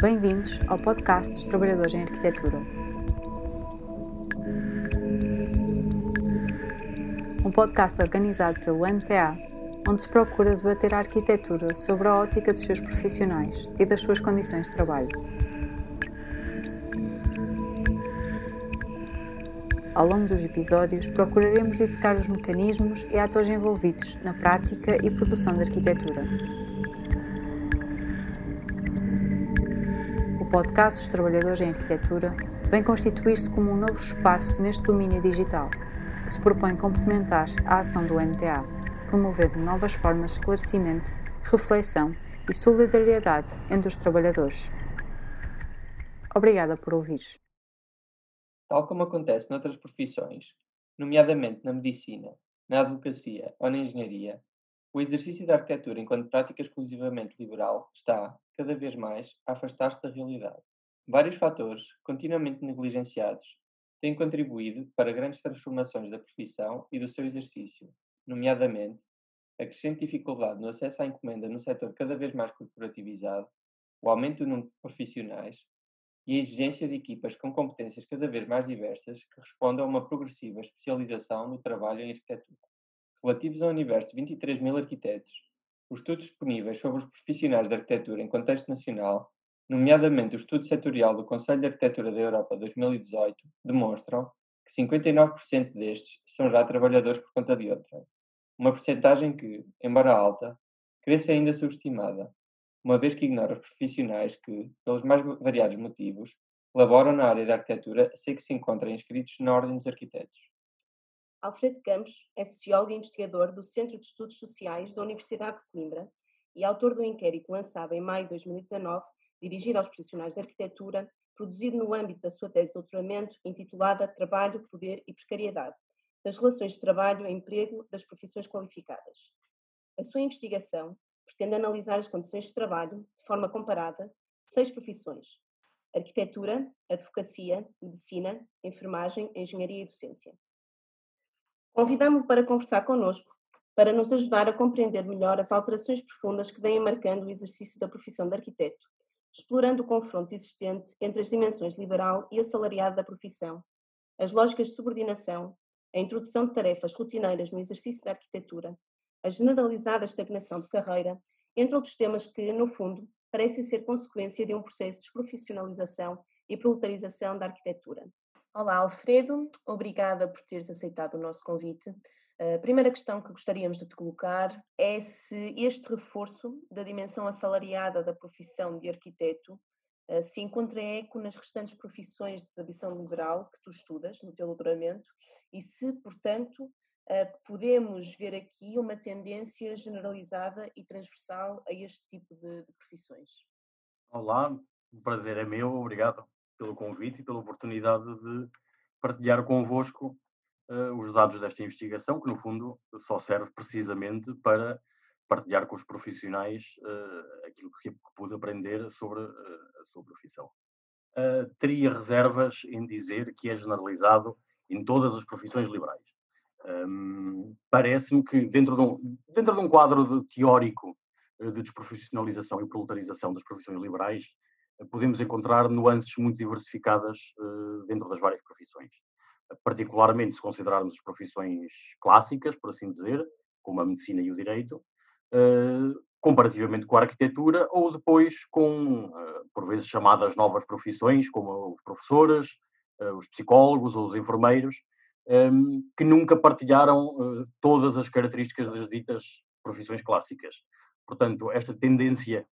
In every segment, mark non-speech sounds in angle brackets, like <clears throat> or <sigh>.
Bem-vindos ao podcast dos Trabalhadores em Arquitetura. Um podcast organizado pelo MTA, onde se procura debater a arquitetura sobre a ótica dos seus profissionais e das suas condições de trabalho. Ao longo dos episódios, procuraremos dissecar os mecanismos e atores envolvidos na prática e produção da arquitetura. Podcast dos Trabalhadores em Arquitetura vem constituir-se como um novo espaço neste domínio digital, que se propõe complementar a ação do MTA, promovendo novas formas de esclarecimento, reflexão e solidariedade entre os trabalhadores. Obrigada por ouvir. Tal como acontece noutras profissões, nomeadamente na medicina, na advocacia ou na engenharia, o exercício da arquitetura enquanto prática exclusivamente liberal está, cada vez mais, a afastar-se da realidade. Vários fatores, continuamente negligenciados, têm contribuído para grandes transformações da profissão e do seu exercício, nomeadamente a crescente dificuldade no acesso à encomenda no setor cada vez mais corporativizado, o aumento do número de profissionais e a exigência de equipas com competências cada vez mais diversas que respondam a uma progressiva especialização no trabalho em arquitetura. Relativos ao universo de 23 mil arquitetos, os estudos disponíveis sobre os profissionais de arquitetura em contexto nacional, nomeadamente o estudo setorial do Conselho de Arquitetura da Europa 2018, demonstram que 59% destes são já trabalhadores por conta de outra. Uma percentagem que, embora alta, cresce ainda subestimada, uma vez que ignora os profissionais que, pelos mais variados motivos, laboram na área da arquitetura sem que se encontrem inscritos na Ordem dos Arquitetos. Alfredo Campos é sociólogo e investigador do Centro de Estudos Sociais da Universidade de Coimbra e autor do inquérito lançado em maio de 2019, dirigido aos profissionais de arquitetura, produzido no âmbito da sua tese de doutoramento, intitulada Trabalho, Poder e Precariedade, das relações de trabalho e emprego das profissões qualificadas. A sua investigação pretende analisar as condições de trabalho, de forma comparada, seis profissões: arquitetura, advocacia, medicina, enfermagem, engenharia e docência. Convidamos-lo para conversar connosco, para nos ajudar a compreender melhor as alterações profundas que vêm marcando o exercício da profissão de arquiteto, explorando o confronto existente entre as dimensões liberal e assalariado da profissão, as lógicas de subordinação, a introdução de tarefas rotineiras no exercício da arquitetura, a generalizada estagnação de carreira, entre outros temas que, no fundo, parecem ser consequência de um processo de desprofissionalização e proletarização da arquitetura. Olá, Alfredo, obrigada por teres aceitado o nosso convite. A primeira questão que gostaríamos de te colocar é se este reforço da dimensão assalariada da profissão de arquiteto eh, se encontra eco nas restantes profissões de tradição liberal que tu estudas no teu doutoramento e se, portanto, eh, podemos ver aqui uma tendência generalizada e transversal a este tipo de, de profissões. Olá, o prazer é meu, obrigado pelo convite e pela oportunidade de partilhar convosco uh, os dados desta investigação, que no fundo só serve precisamente para partilhar com os profissionais uh, aquilo que, que pude aprender sobre uh, a sua profissão. teria reservas em dizer que é generalizado em todas as profissões liberais. Um, Parece-me que dentro de, um, dentro de um quadro de, teórico eh, de desprofissionalização e proletarização das profissões liberais, podemos encontrar nuances muito diversificadas uh, dentro das várias profissões. Particularmente se considerarmos as profissões clássicas, por assim dizer, como a medicina e o direito, uh, comparativamente com a arquitetura, ou depois com, uh, por vezes, chamadas novas profissões, como os professores, os psicólogos ou os enfermeiros, que nunca partilharam todas as características das ditas profissões clássicas. Portanto, esta tendência,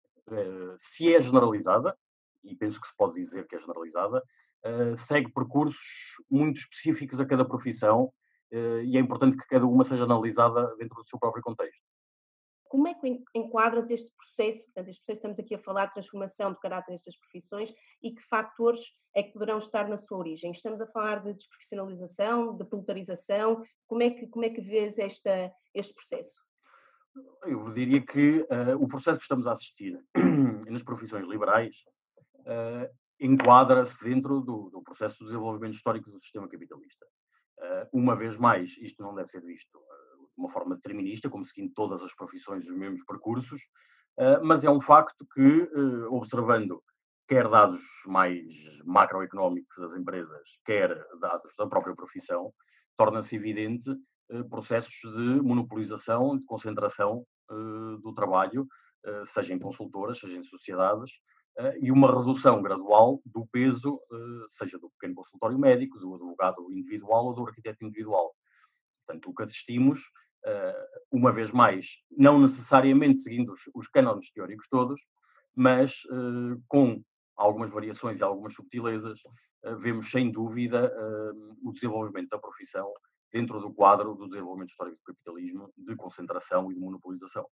se é generalizada, e penso que se pode dizer que é generalizada, uh, segue percursos muito específicos a cada profissão e é importante que cada uma seja analisada dentro do seu próprio contexto. Como é que enquadras este processo? Portanto, este processo estamos aqui a falar de transformação de caráter destas profissões e que fatores é que poderão estar na sua origem? Estamos a falar de desprofissionalização, de polarização, como é que, como é que vês esta, este processo? Eu diria que uh, o processo que estamos a assistir <clears throat> nas profissões liberais uh, enquadra-se dentro do, do, processo de desenvolvimento histórico do sistema capitalista. Uh, uma vez mais, isto não deve ser visto de uma forma determinista, como seguindo todas as profissões os mesmos percursos, mas é um facto que, observando quer dados mais macroeconómicos das empresas, quer dados da própria profissão, torna-se evidente processos de monopolização, de concentração do trabalho, seja em consultoras, seja em sociedades, e uma redução gradual do peso, seja do pequeno consultório médico, do advogado individual ou do arquiteto individual. Portanto, o que assistimos, uma vez mais, não necessariamente seguindo os, os cânones teóricos todos, mas com algumas variações e algumas subtilezas, vemos sem dúvida o desenvolvimento da profissão dentro do quadro do desenvolvimento histórico do capitalismo, de concentração e de monopolização,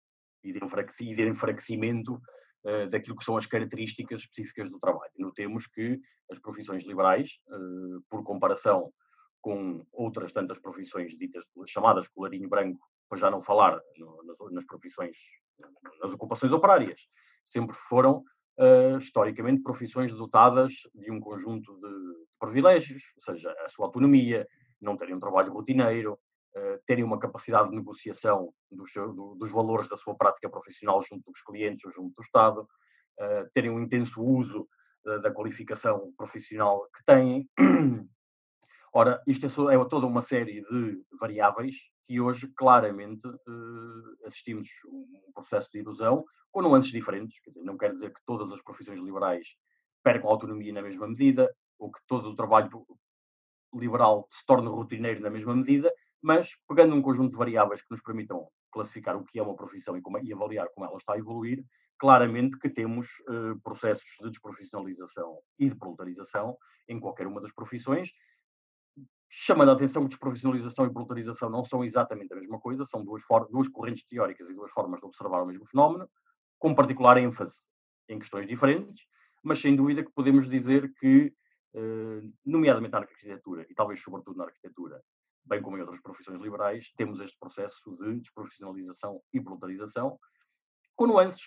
e de, enfraquecimento uh, daquilo que são as características específicas do trabalho. Notemos que as profissões liberais, uh, por comparação com outras tantas profissões ditas chamadas colarinho branco, para já não falar no, nas, nas, profissões, nas ocupações operárias, sempre foram uh, historicamente profissões dotadas de um conjunto de, privilégios, ou seja, a sua autonomia, não terem um trabalho rotineiro, terem uma capacidade de negociação dos, do, dos, valores da sua prática profissional junto dos clientes ou junto do Estado, uh, terem um intenso uso uh, da qualificação profissional que têm. <clears throat> Ora, isto é, é, toda uma série de variáveis que hoje claramente assistimos um processo de erosão com nuances diferentes. Quer dizer, não quer dizer que todas as profissões liberais percam autonomia na mesma medida, ou que todo o trabalho liberal se torne rotineiro na mesma medida, mas pegando um conjunto de variáveis que nos permitam classificar o que é uma profissão e, como, e avaliar como ela está a evoluir, claramente que temos uh, processos de desprofissionalização e de proletarização em qualquer uma das profissões, chamando a atenção que desprofissionalização e proletarização não são exatamente a mesma coisa, são duas, duas correntes teóricas e duas formas de observar o mesmo fenómeno, com particular ênfase em questões diferentes, mas sem dúvida que podemos dizer que eh, nomeadamente na arquitetura e talvez sobretudo na arquitetura, bem como em outras profissões liberais, temos este processo de desprofissionalização e proletarização, com nuances.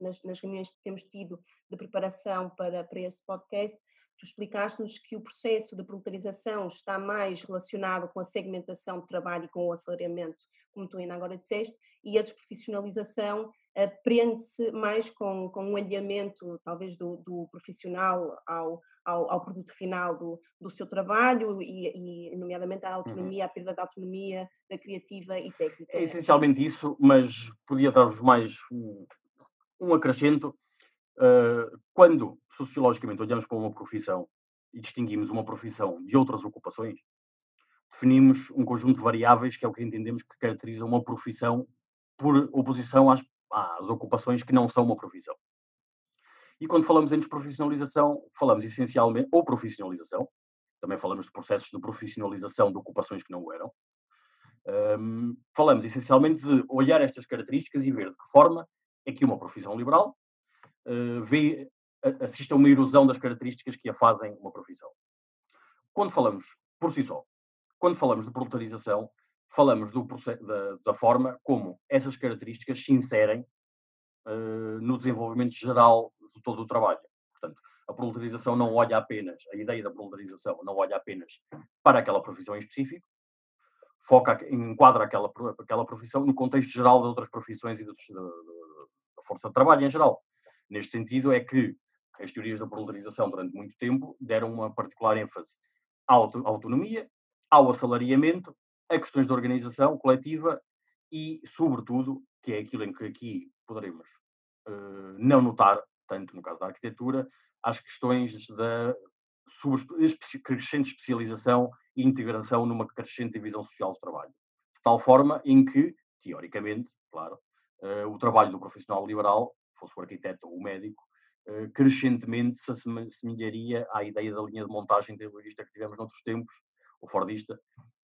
Nas, nas reuniões que temos tido de preparação para, para esse podcast, tu explicaste-nos que o processo de proletarização está mais relacionado com a segmentação do trabalho e com o assalariamento, como tu ainda agora disseste, e a desprofissionalização prende-se mais com, com um alinhamento, talvez, do, do profissional ao, ao, ao, produto final do, do seu trabalho e, e nomeadamente, a uhum. autonomia, a perda da autonomia da criativa e técnica. É essencialmente isso, mas podia dar-vos mais um, um acrescento. Uh, quando, sociologicamente, olhamos para uma profissão e distinguimos uma profissão de outras ocupações, definimos um conjunto de variáveis que é o que entendemos que caracteriza uma profissão por oposição às às ocupações que não são uma profissão. E quando falamos em desprofissionalização, falamos essencialmente, ou profissionalização, também falamos de processos de profissionalização de ocupações que não eram. Um, falamos essencialmente de olhar estas características e ver de que forma é que uma profissão liberal uh, vê, assiste a uma erosão das características que a fazem uma profissão. Quando falamos, por si só, quando falamos de proletarização, falamos do, da, da, forma como essas características se inserem uh, no desenvolvimento geral de todo o trabalho. Portanto, a proletarização não olha apenas, a ideia da proletarização não olha apenas para aquela profissão em específico, foca, enquadra aquela, aquela profissão no contexto geral de outras profissões e da força de trabalho em geral. Neste sentido, é que as teorias da proletarização, durante muito tempo, deram uma particular ênfase à autonomia, ao assalariamento a questões de organização coletiva e, sobretudo, que é aquilo em que aqui poderemos uh, não notar, tanto no caso da arquitetura, às questões da crescente especialização e integração numa crescente divisão social do trabalho. De tal forma em que, teoricamente, claro, uh, o trabalho do profissional liberal, fosse o arquiteto ou o médico, uh, crescentemente se assemelharia à ideia da linha de montagem terrorista que tivemos noutros tempos, o Fordista,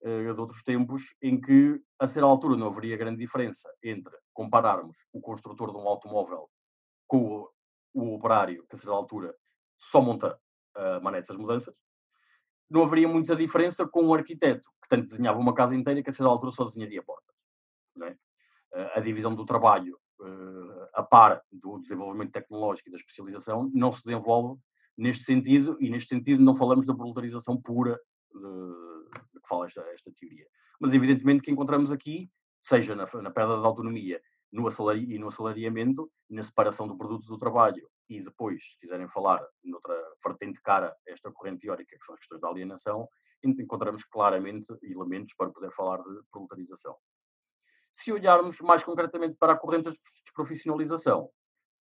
de outros tempos, em que a certa altura não haveria grande diferença entre compararmos o construtor de um automóvel com o, operário, que a certa altura só monta a uh, manete das mudanças, não haveria muita diferença com um arquiteto que tanto desenhava uma casa inteira que a certa altura só desenharia portas. É? Uh, a divisão do trabalho a par do desenvolvimento tecnológico e da especialização não se desenvolve neste sentido, e neste sentido não falamos da proletarização pura de, que fala esta, esta teoria. Mas evidentemente que encontramos aqui, seja na, na perda de autonomia no e no assalariamento, na separação do produto do trabalho e depois, se quiserem falar noutra vertente cara esta corrente teórica, que são as questões da alienação, encontramos claramente elementos para poder falar de proletarização. Se olharmos mais concretamente para a corrente de desprofissionalização,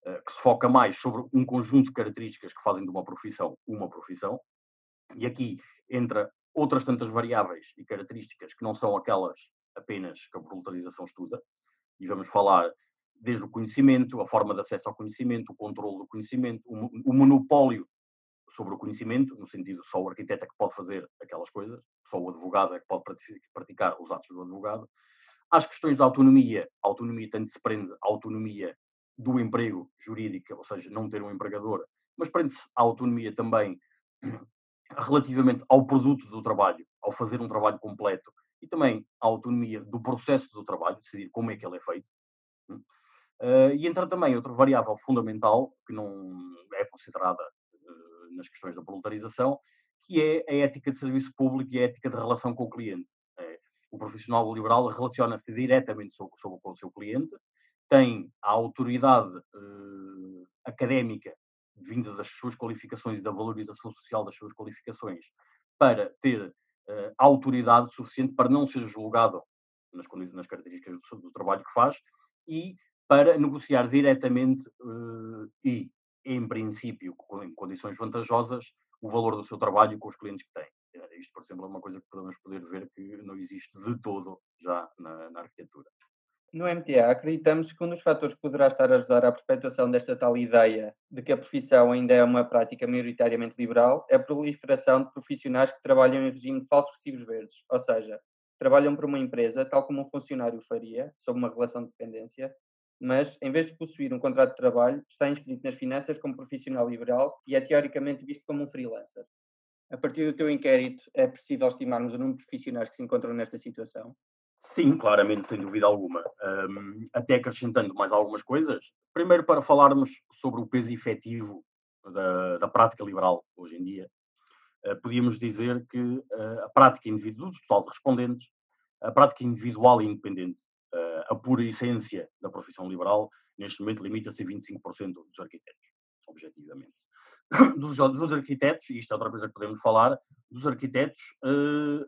eh, que se foca mais sobre um conjunto de características que fazem de uma profissão uma profissão, e aqui entra outras tantas variáveis e características que não são aquelas apenas que a proletarização estuda, e vamos falar desde o conhecimento, a forma de acesso ao conhecimento, o controle do conhecimento, o, monopólio sobre o conhecimento, no sentido só o arquiteto é que pode fazer aquelas coisas, só o advogado é que pode praticar os atos do advogado. Às questões da autonomia, a autonomia tanto se prende à autonomia do emprego jurídico, ou seja, não ter um empregador, mas prende-se à autonomia também relativamente ao produto do trabalho, ao fazer um trabalho completo, e também à autonomia do processo do trabalho, decidir como é que ele é feito. Uh, e entra também outra variável fundamental, que não é considerada uh, nas questões da voluntarização, que é a ética de serviço público e a ética de relação com o cliente. É, o profissional liberal relaciona-se diretamente sobre, sobre, com o seu cliente, tem a autoridade uh, académica vinda das suas qualificações e da valorização social das suas qualificações para ter autoridade suficiente para não ser julgado nas, nas características do, do, trabalho que faz e para negociar diretamente uh, e, em princípio, em condições vantajosas, o valor do seu trabalho com os clientes que tem. Eh, isto, por exemplo, é uma coisa que podemos poder ver que não existe de todo já na, na arquitetura. No MTA, acreditamos que um dos fatores que poderá estar a ajudar à perpetuação desta tal ideia de que a profissão ainda é uma prática maioritariamente liberal é a proliferação de profissionais que trabalham em regime de falsos recibos verdes, ou seja, trabalham para uma empresa tal como um funcionário faria, sob uma relação de dependência, mas, em vez de possuir um contrato de trabalho, está inscrito nas finanças como profissional liberal e é teoricamente visto como um freelancer. A partir do teu inquérito, é possível estimarmos o número de profissionais que se encontram nesta situação? Sim, claramente, sem dúvida alguma. Um, até acrescentando mais algumas coisas. Primeiro, para falarmos sobre o peso efetivo da, da prática liberal hoje em dia, uh, podíamos dizer que uh, a prática individual do total de respondentes, a prática individual e independente uh, a pura essência da profissão liberal, neste momento limita-se a 25% dos arquitetos, objetivamente. <coughs> Dos, dos, arquitetos, e isto é outra coisa que podemos falar, dos arquitetos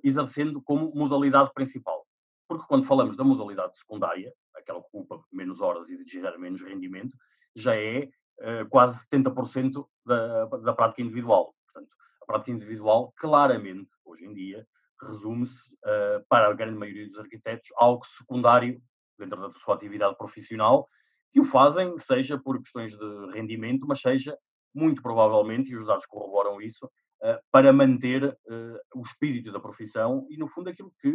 exercendo como modalidade principal. Porque quando falamos da modalidade secundária, aquela que ocupa menos horas e gera menos rendimento, já é uh, quase 70% da, da prática individual. Portanto, a prática individual, claramente, hoje em dia, resume-se, uh, para a grande maioria dos arquitetos, algo secundário dentro da sua atividade profissional, que o fazem, seja por questões de rendimento, mas seja, muito provavelmente, e os dados corroboram isso, para manter uh, o espírito da profissão e, no fundo, aquilo que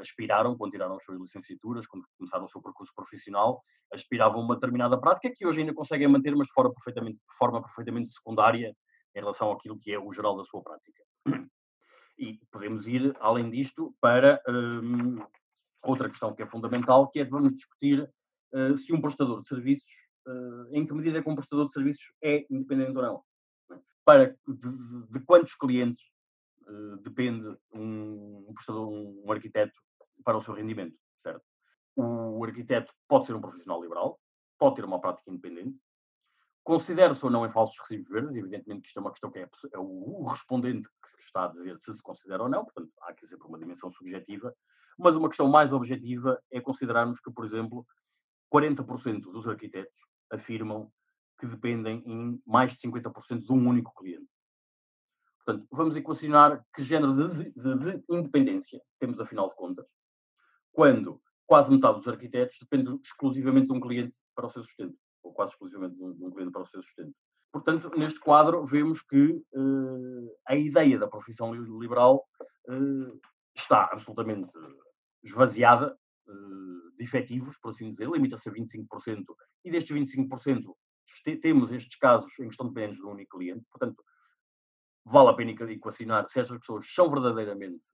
aspiraram quando tiraram as suas licenciaturas, quando começaram o seu percurso profissional, aspiravam uma determinada prática que hoje ainda conseguem manter, mas de forma perfeitamente, forma perfeitamente secundária em relação àquilo que é o geral da sua prática. E podemos ir, além disto, para um, outra questão que é fundamental, que é vamos discutir uh, se um prestador de serviços, uh, em que medida é que um prestador de serviços é independente ou não. Para de, de quantos clientes uh, depende um, um prestador, um, arquiteto para o seu rendimento, certo? O arquiteto pode ser um profissional liberal, pode ter uma prática independente, Considera-se ou não em falsos recibos verdes, evidentemente que isto é uma questão que é, é o, respondente que está a dizer se se considera ou não, portanto há que sempre uma dimensão subjetiva, mas uma questão mais objetiva é considerarmos que, por exemplo, 40% dos arquitetos afirmam que dependem em mais de 50% de um único cliente. Portanto, vamos equacionar que género de, de, de, independência temos, afinal de contas, quando quase metade dos arquitetos depende exclusivamente de um cliente para o seu sustento ou quase exclusivamente de um, de um cliente para o seu sustento. Portanto, neste quadro, vemos que uh, a ideia da profissão liberal uh, está absolutamente esvaziada uh, de efetivos, por assim dizer, limita-se a 25%, e destes 25% temos estes casos em que estão dependentes de um único cliente, portanto, vale a pena equacionar se estas pessoas são verdadeiramente,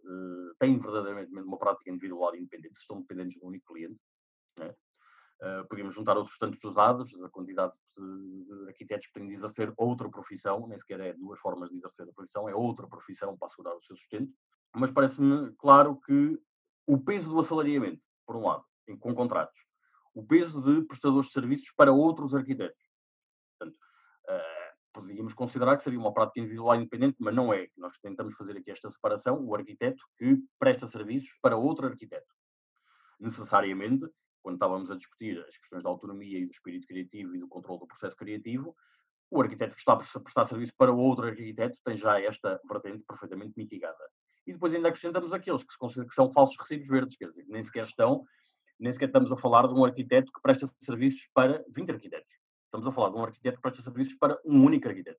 têm verdadeiramente uma prática individual independente, se estão dependentes de um único cliente. Né? Uh, podíamos juntar outros tantos dados, da quantidade de, de arquitetos que têm de exercer outra profissão, nem sequer é duas formas de exercer a profissão, é outra profissão para assegurar o seu sustento. Mas parece-me claro que o peso do assalariamento, por um lado, em, com contratos, o peso de prestadores de serviços para outros arquitetos. Portanto, Uh, podíamos considerar que seria uma prática individual independente, mas não é. Nós tentamos fazer aqui esta separação, o arquiteto que presta serviços para outro arquiteto. Necessariamente, quando estávamos a discutir as questões da autonomia e do espírito criativo e do controle do processo criativo, o arquiteto que está a prestar serviço para outro arquiteto tem já esta vertente perfeitamente mitigada. E depois ainda acrescentamos aqueles que se que são falsos recibos verdes, quer dizer, nem sequer estão, nem sequer estamos a falar de um arquiteto que presta serviços para 20 arquitetos. Estamos a falar de um arquiteto que presta serviços para um único arquiteto.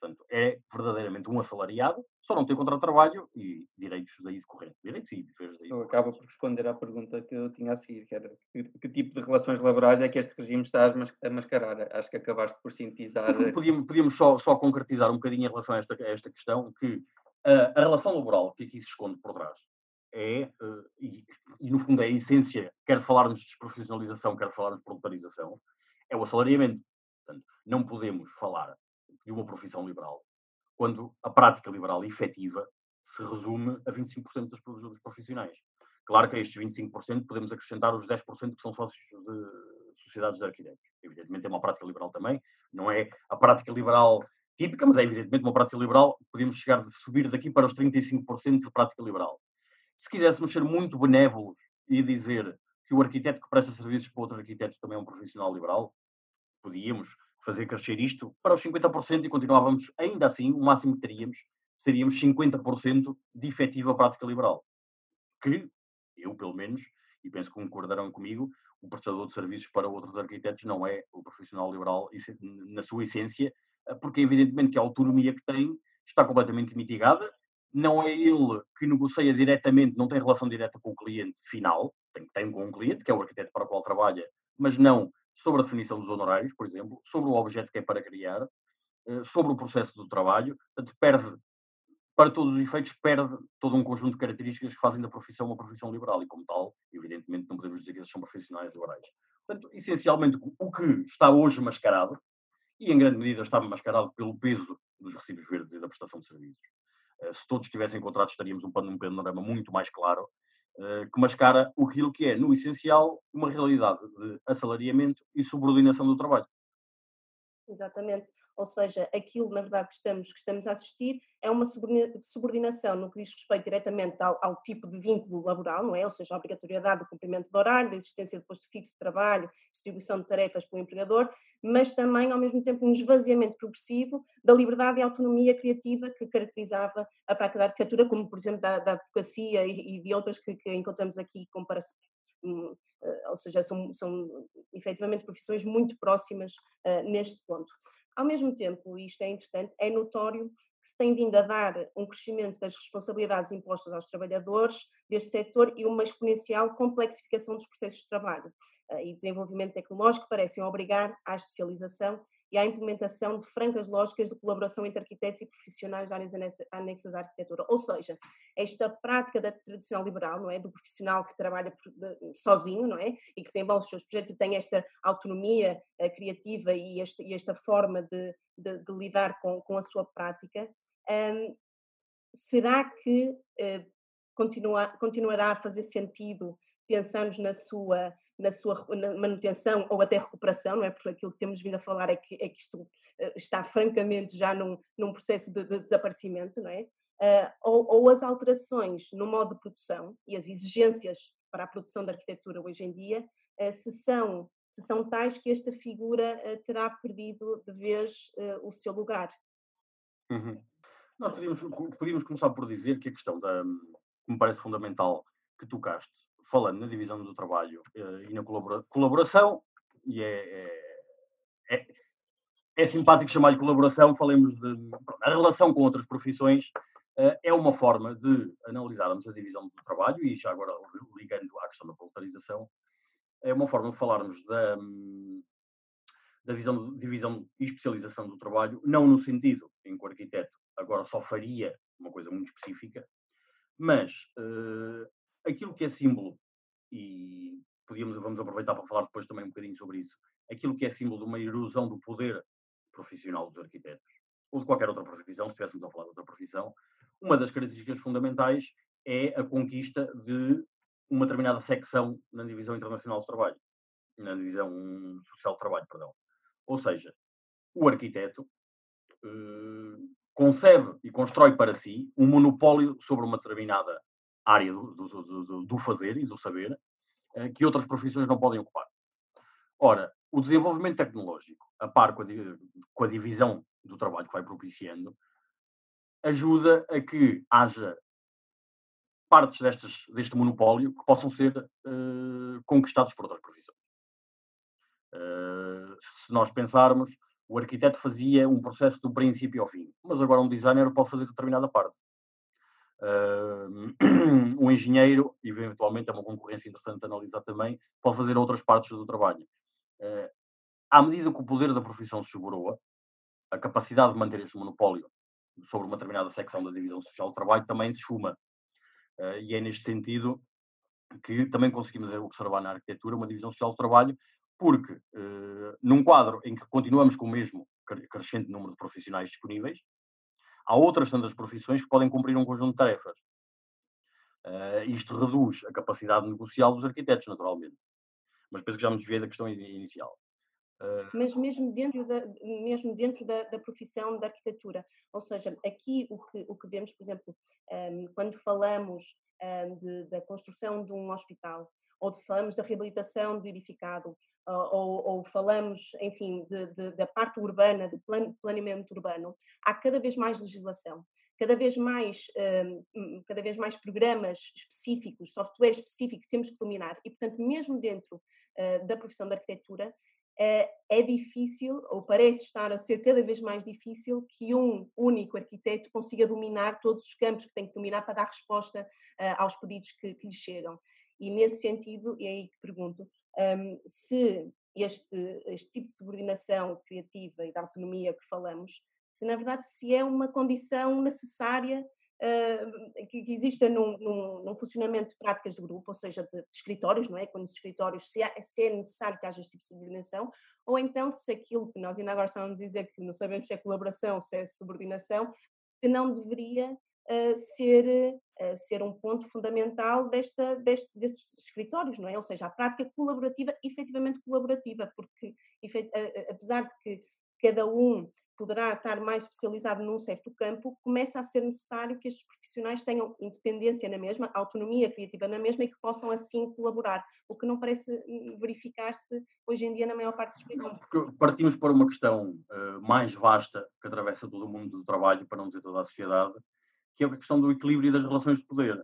Portanto, é verdadeiramente um assalariado, só não tem contrato de trabalho e direitos daí decorrentes. Direitos e deveres daí decorrentes. Acaba por responder à pergunta que eu tinha a seguir, que era que, que, tipo de relações laborais é que este regime está a mascarar? Acho que acabaste por sintetizar... Podíamos, podíamos só, só concretizar um bocadinho em relação a esta, a esta questão, que a, a relação laboral que aqui se esconde por trás é, uh, e, e, no fundo é a essência, quer falarmos de desprofissionalização, quer falarmos de proletarização, é o assalariamento. Portanto, não podemos falar de uma profissão liberal, quando a prática liberal efetiva se resume a 25% dos, profissionais. Claro que a estes 25% podemos acrescentar os 10% que são sócios de sociedades de arquitetos. Evidentemente é uma prática liberal também, não é a prática liberal típica, mas é evidentemente uma prática liberal, podemos chegar, subir daqui para os 35% de prática liberal. Se quiséssemos ser muito benévolos e dizer que o arquiteto que presta serviços para outro arquiteto também é um profissional liberal, podíamos fazer crescer isto para os 50% e continuávamos, ainda assim, o máximo que teríamos seríamos 50% de efetiva prática liberal. Que eu, pelo menos, e penso que concordarão comigo, o prestador de serviços para outros arquitetos não é o profissional liberal na sua essência, eh, porque evidentemente que a autonomia que tem está completamente mitigada, não é ele que negocia diretamente, não tem relação direta com o cliente final, tem, tem com um cliente, que é o arquiteto para o qual trabalha, mas não sobre a definição dos honorários, por exemplo, sobre o objeto que é para criar, eh, sobre o processo do trabalho, portanto, perde, para todos os efeitos, perde todo um conjunto de características que fazem da profissão uma profissão liberal, e como tal, evidentemente, não podemos dizer que esses são profissionais liberais. Portanto, essencialmente, o que está hoje mascarado, e em grande medida está mascarado pelo peso dos recibos verdes e da prestação de serviços. Eh, se todos tivessem contratos, estaríamos um panorama muito mais claro, que mascara aquilo que é, no essencial, uma realidade de assalariamento e subordinação do trabalho. Exatamente. Ou seja, aquilo, na verdade, que estamos, que estamos a assistir é uma subordinação no que diz respeito diretamente ao, ao, tipo de vínculo laboral, não é? Ou seja, a obrigatoriedade do cumprimento do horário, da existência de posto fixo de trabalho, distribuição de tarefas pelo empregador, mas também, ao mesmo tempo, um esvaziamento progressivo da liberdade e autonomia criativa que caracterizava a prática da arquitetura, como, por exemplo, da, da advocacia e, e, de outras que, que encontramos aqui comparações hum, ou seja, são, são efetivamente profissões muito próximas uh, neste ponto. Ao mesmo tempo, e isto é interessante, é notório que se tem vindo a dar um crescimento das responsabilidades impostas aos trabalhadores deste setor e uma exponencial complexificação dos processos de trabalho uh, e desenvolvimento tecnológico parecem obrigar à especialização e à implementação de francas lógicas de colaboração entre arquitetos e profissionais de áreas anexas à arquitetura. Ou seja, esta prática da tradicional liberal, não é, do profissional que trabalha sozinho, não é, e que desenvolve os seus projetos e tem esta autonomia uh, criativa e, este, e, esta forma de, de, de lidar com, com, a sua prática, um, será que uh, continua, continuará a fazer sentido pensarmos na sua na sua na manutenção ou até recuperação, não é? Porque aquilo que temos vindo a falar é que, é que isto eh, está francamente já num, num processo de, de desaparecimento, não é? Uh, ou, ou, as alterações no modo de produção e as exigências para a produção da arquitetura hoje em dia, uh, se, são, se são tais que esta figura uh, terá perdido de vez o seu lugar. Uhum. Nós podíamos, podíamos começar por dizer que a questão da, que me parece fundamental que tocaste, falando na divisão do trabalho uh, e na colabora colaboração, e é, é, é, é simpático chamar-lhe colaboração, falemos de a relação com outras profissões, uh, é uma forma de analisarmos a divisão do trabalho, e já agora ligando à questão da proletarização, é uma forma de falarmos da, da visão, divisão e especialização do trabalho, não no sentido em que o arquiteto agora só faria uma coisa muito específica, mas uh, aquilo que é símbolo, e podíamos, vamos aproveitar para falar depois também um bocadinho sobre isso, aquilo que é símbolo de uma erosão do poder profissional dos arquitetos, ou de qualquer outra profissão, se estivéssemos a falar de outra profissão, uma das características fundamentais é a conquista de uma determinada secção na divisão internacional de trabalho, na divisão social de trabalho, perdão. Ou seja, o arquiteto uh, concebe e constrói para si um monopólio sobre uma determinada área do, do, do, do fazer e do saber uh, que outras profissões não podem ocupar. Ora, o desenvolvimento tecnológico, a par com a, com a divisão do trabalho que vai propiciando, ajuda a que haja partes destes, deste monopólio que possam ser uh, conquistados por outras profissões. Uh, se nós pensarmos, o arquiteto fazia um processo do princípio ao fim, mas agora um designer pode fazer determinada parte. Uh, <clears throat> um engenheiro, eventualmente é uma concorrência interessante analisar também, pode fazer outras partes do trabalho. Uh, à medida que o poder da profissão se esgoroa, a capacidade de manter este monopólio sobre uma determinada secção da divisão social do trabalho também se esfuma. Uh, e é neste sentido que também conseguimos observar na arquitetura uma divisão social do trabalho, porque uh, num quadro em que continuamos com o mesmo crescente número de profissionais disponíveis, há outras tantas profissões que podem cumprir um conjunto de tarefas. Uh, isto reduz a capacidade negocial dos arquitetos, naturalmente. Mas penso que já me desviei da questão inicial. Uh... Mas mesmo dentro, da, mesmo dentro da, da, profissão da arquitetura, ou seja, aqui o que, o que vemos, por exemplo, um, ehm, quando falamos um, ehm, de, da construção de um hospital, ou falamos da reabilitação do edificado, ou, ou, falamos, enfim, de, de, da parte urbana, do plan, planeamento urbano, há cada vez mais legislação, cada vez mais, um, cada vez mais programas específicos, software específico que temos que dominar e, portanto, mesmo dentro uh, da profissão de arquitetura, é, é difícil, ou parece estar a ser cada vez mais difícil, que um único arquiteto consiga dominar todos os campos que tem que dominar para dar resposta uh, aos pedidos que, que lhe chegam. E nesse sentido, e é aí que pergunto, um, se este, este tipo de subordinação criativa e da autonomia que falamos, se na verdade se é uma condição necessária uh, que, que, exista num, num, num, funcionamento de práticas de grupo, ou seja, de, de escritórios, não é? Quando os escritórios, se, há, se, é necessário que haja este tipo de subordinação, ou então se aquilo que nós ainda agora estávamos a dizer que não sabemos se é colaboração, se é subordinação, se não deveria uh, ser, uh, ser um ponto fundamental desta, deste, destes escritórios, não é? Ou seja, a prática colaborativa, efetivamente colaborativa, porque efet, apesar de que cada um poderá estar mais especializado num certo campo, começa a ser necessário que estes profissionais tenham independência na mesma, autonomia criativa na mesma e que possam assim colaborar, o que não parece hum, verificar-se hoje em dia na maior parte dos escritórios. Porque partimos para uma questão uh, mais vasta que atravessa todo o mundo do trabalho, para não dizer toda a sociedade, que é a questão do equilíbrio das relações de poder.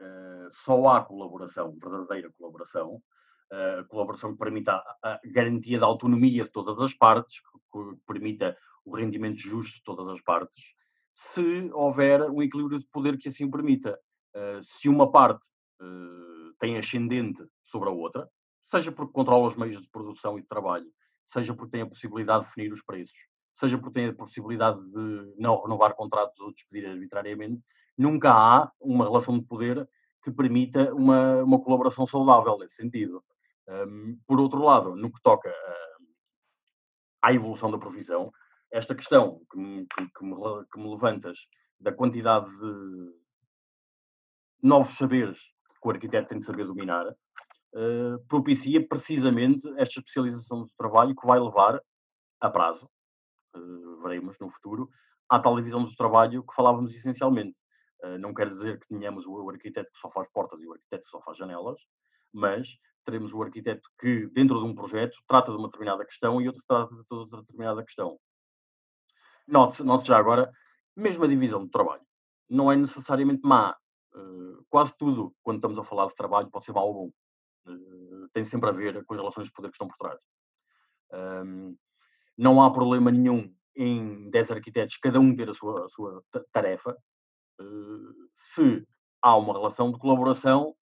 Uh, só há colaboração, verdadeira colaboração, a colaboração que permita a, garantia da autonomia de todas as partes, que, permita o rendimento justo de todas as partes, se houver um equilíbrio de poder que assim o permita. Uh, se uma parte uh, tem ascendente sobre a outra, seja porque controla os meios de produção e de trabalho, seja porque tem a possibilidade de definir os preços, seja porque tem a possibilidade de não renovar contratos ou despedir arbitrariamente, nunca há uma relação de poder que permita uma, uma colaboração saudável nesse sentido. Um, por outro lado, no que toca uh, à evolução da profissão, esta questão que me, que, que, me, que me levantas da quantidade de novos saberes que o arquiteto tem de saber dominar, uh, propicia precisamente esta especialização do trabalho que vai levar a prazo, uh, veremos no futuro, à tal divisão do trabalho que falávamos essencialmente. Uh, não quer dizer que tenhamos o arquiteto que só faz portas e o arquiteto que só faz janelas, mas teremos o arquiteto que, dentro de um projeto, trata de uma determinada questão e outro trata de outra determinada questão. Note-se note já agora, mesmo a divisão do trabalho não é necessariamente má. Uh, quase tudo, quando estamos a falar de trabalho, pode ser mau ou bom. Tem sempre a ver com as relações de poder que estão por trás. Um, não há problema nenhum em 10 arquitetos, cada um ter a sua, a sua tarefa, uh, se há uma relação de colaboração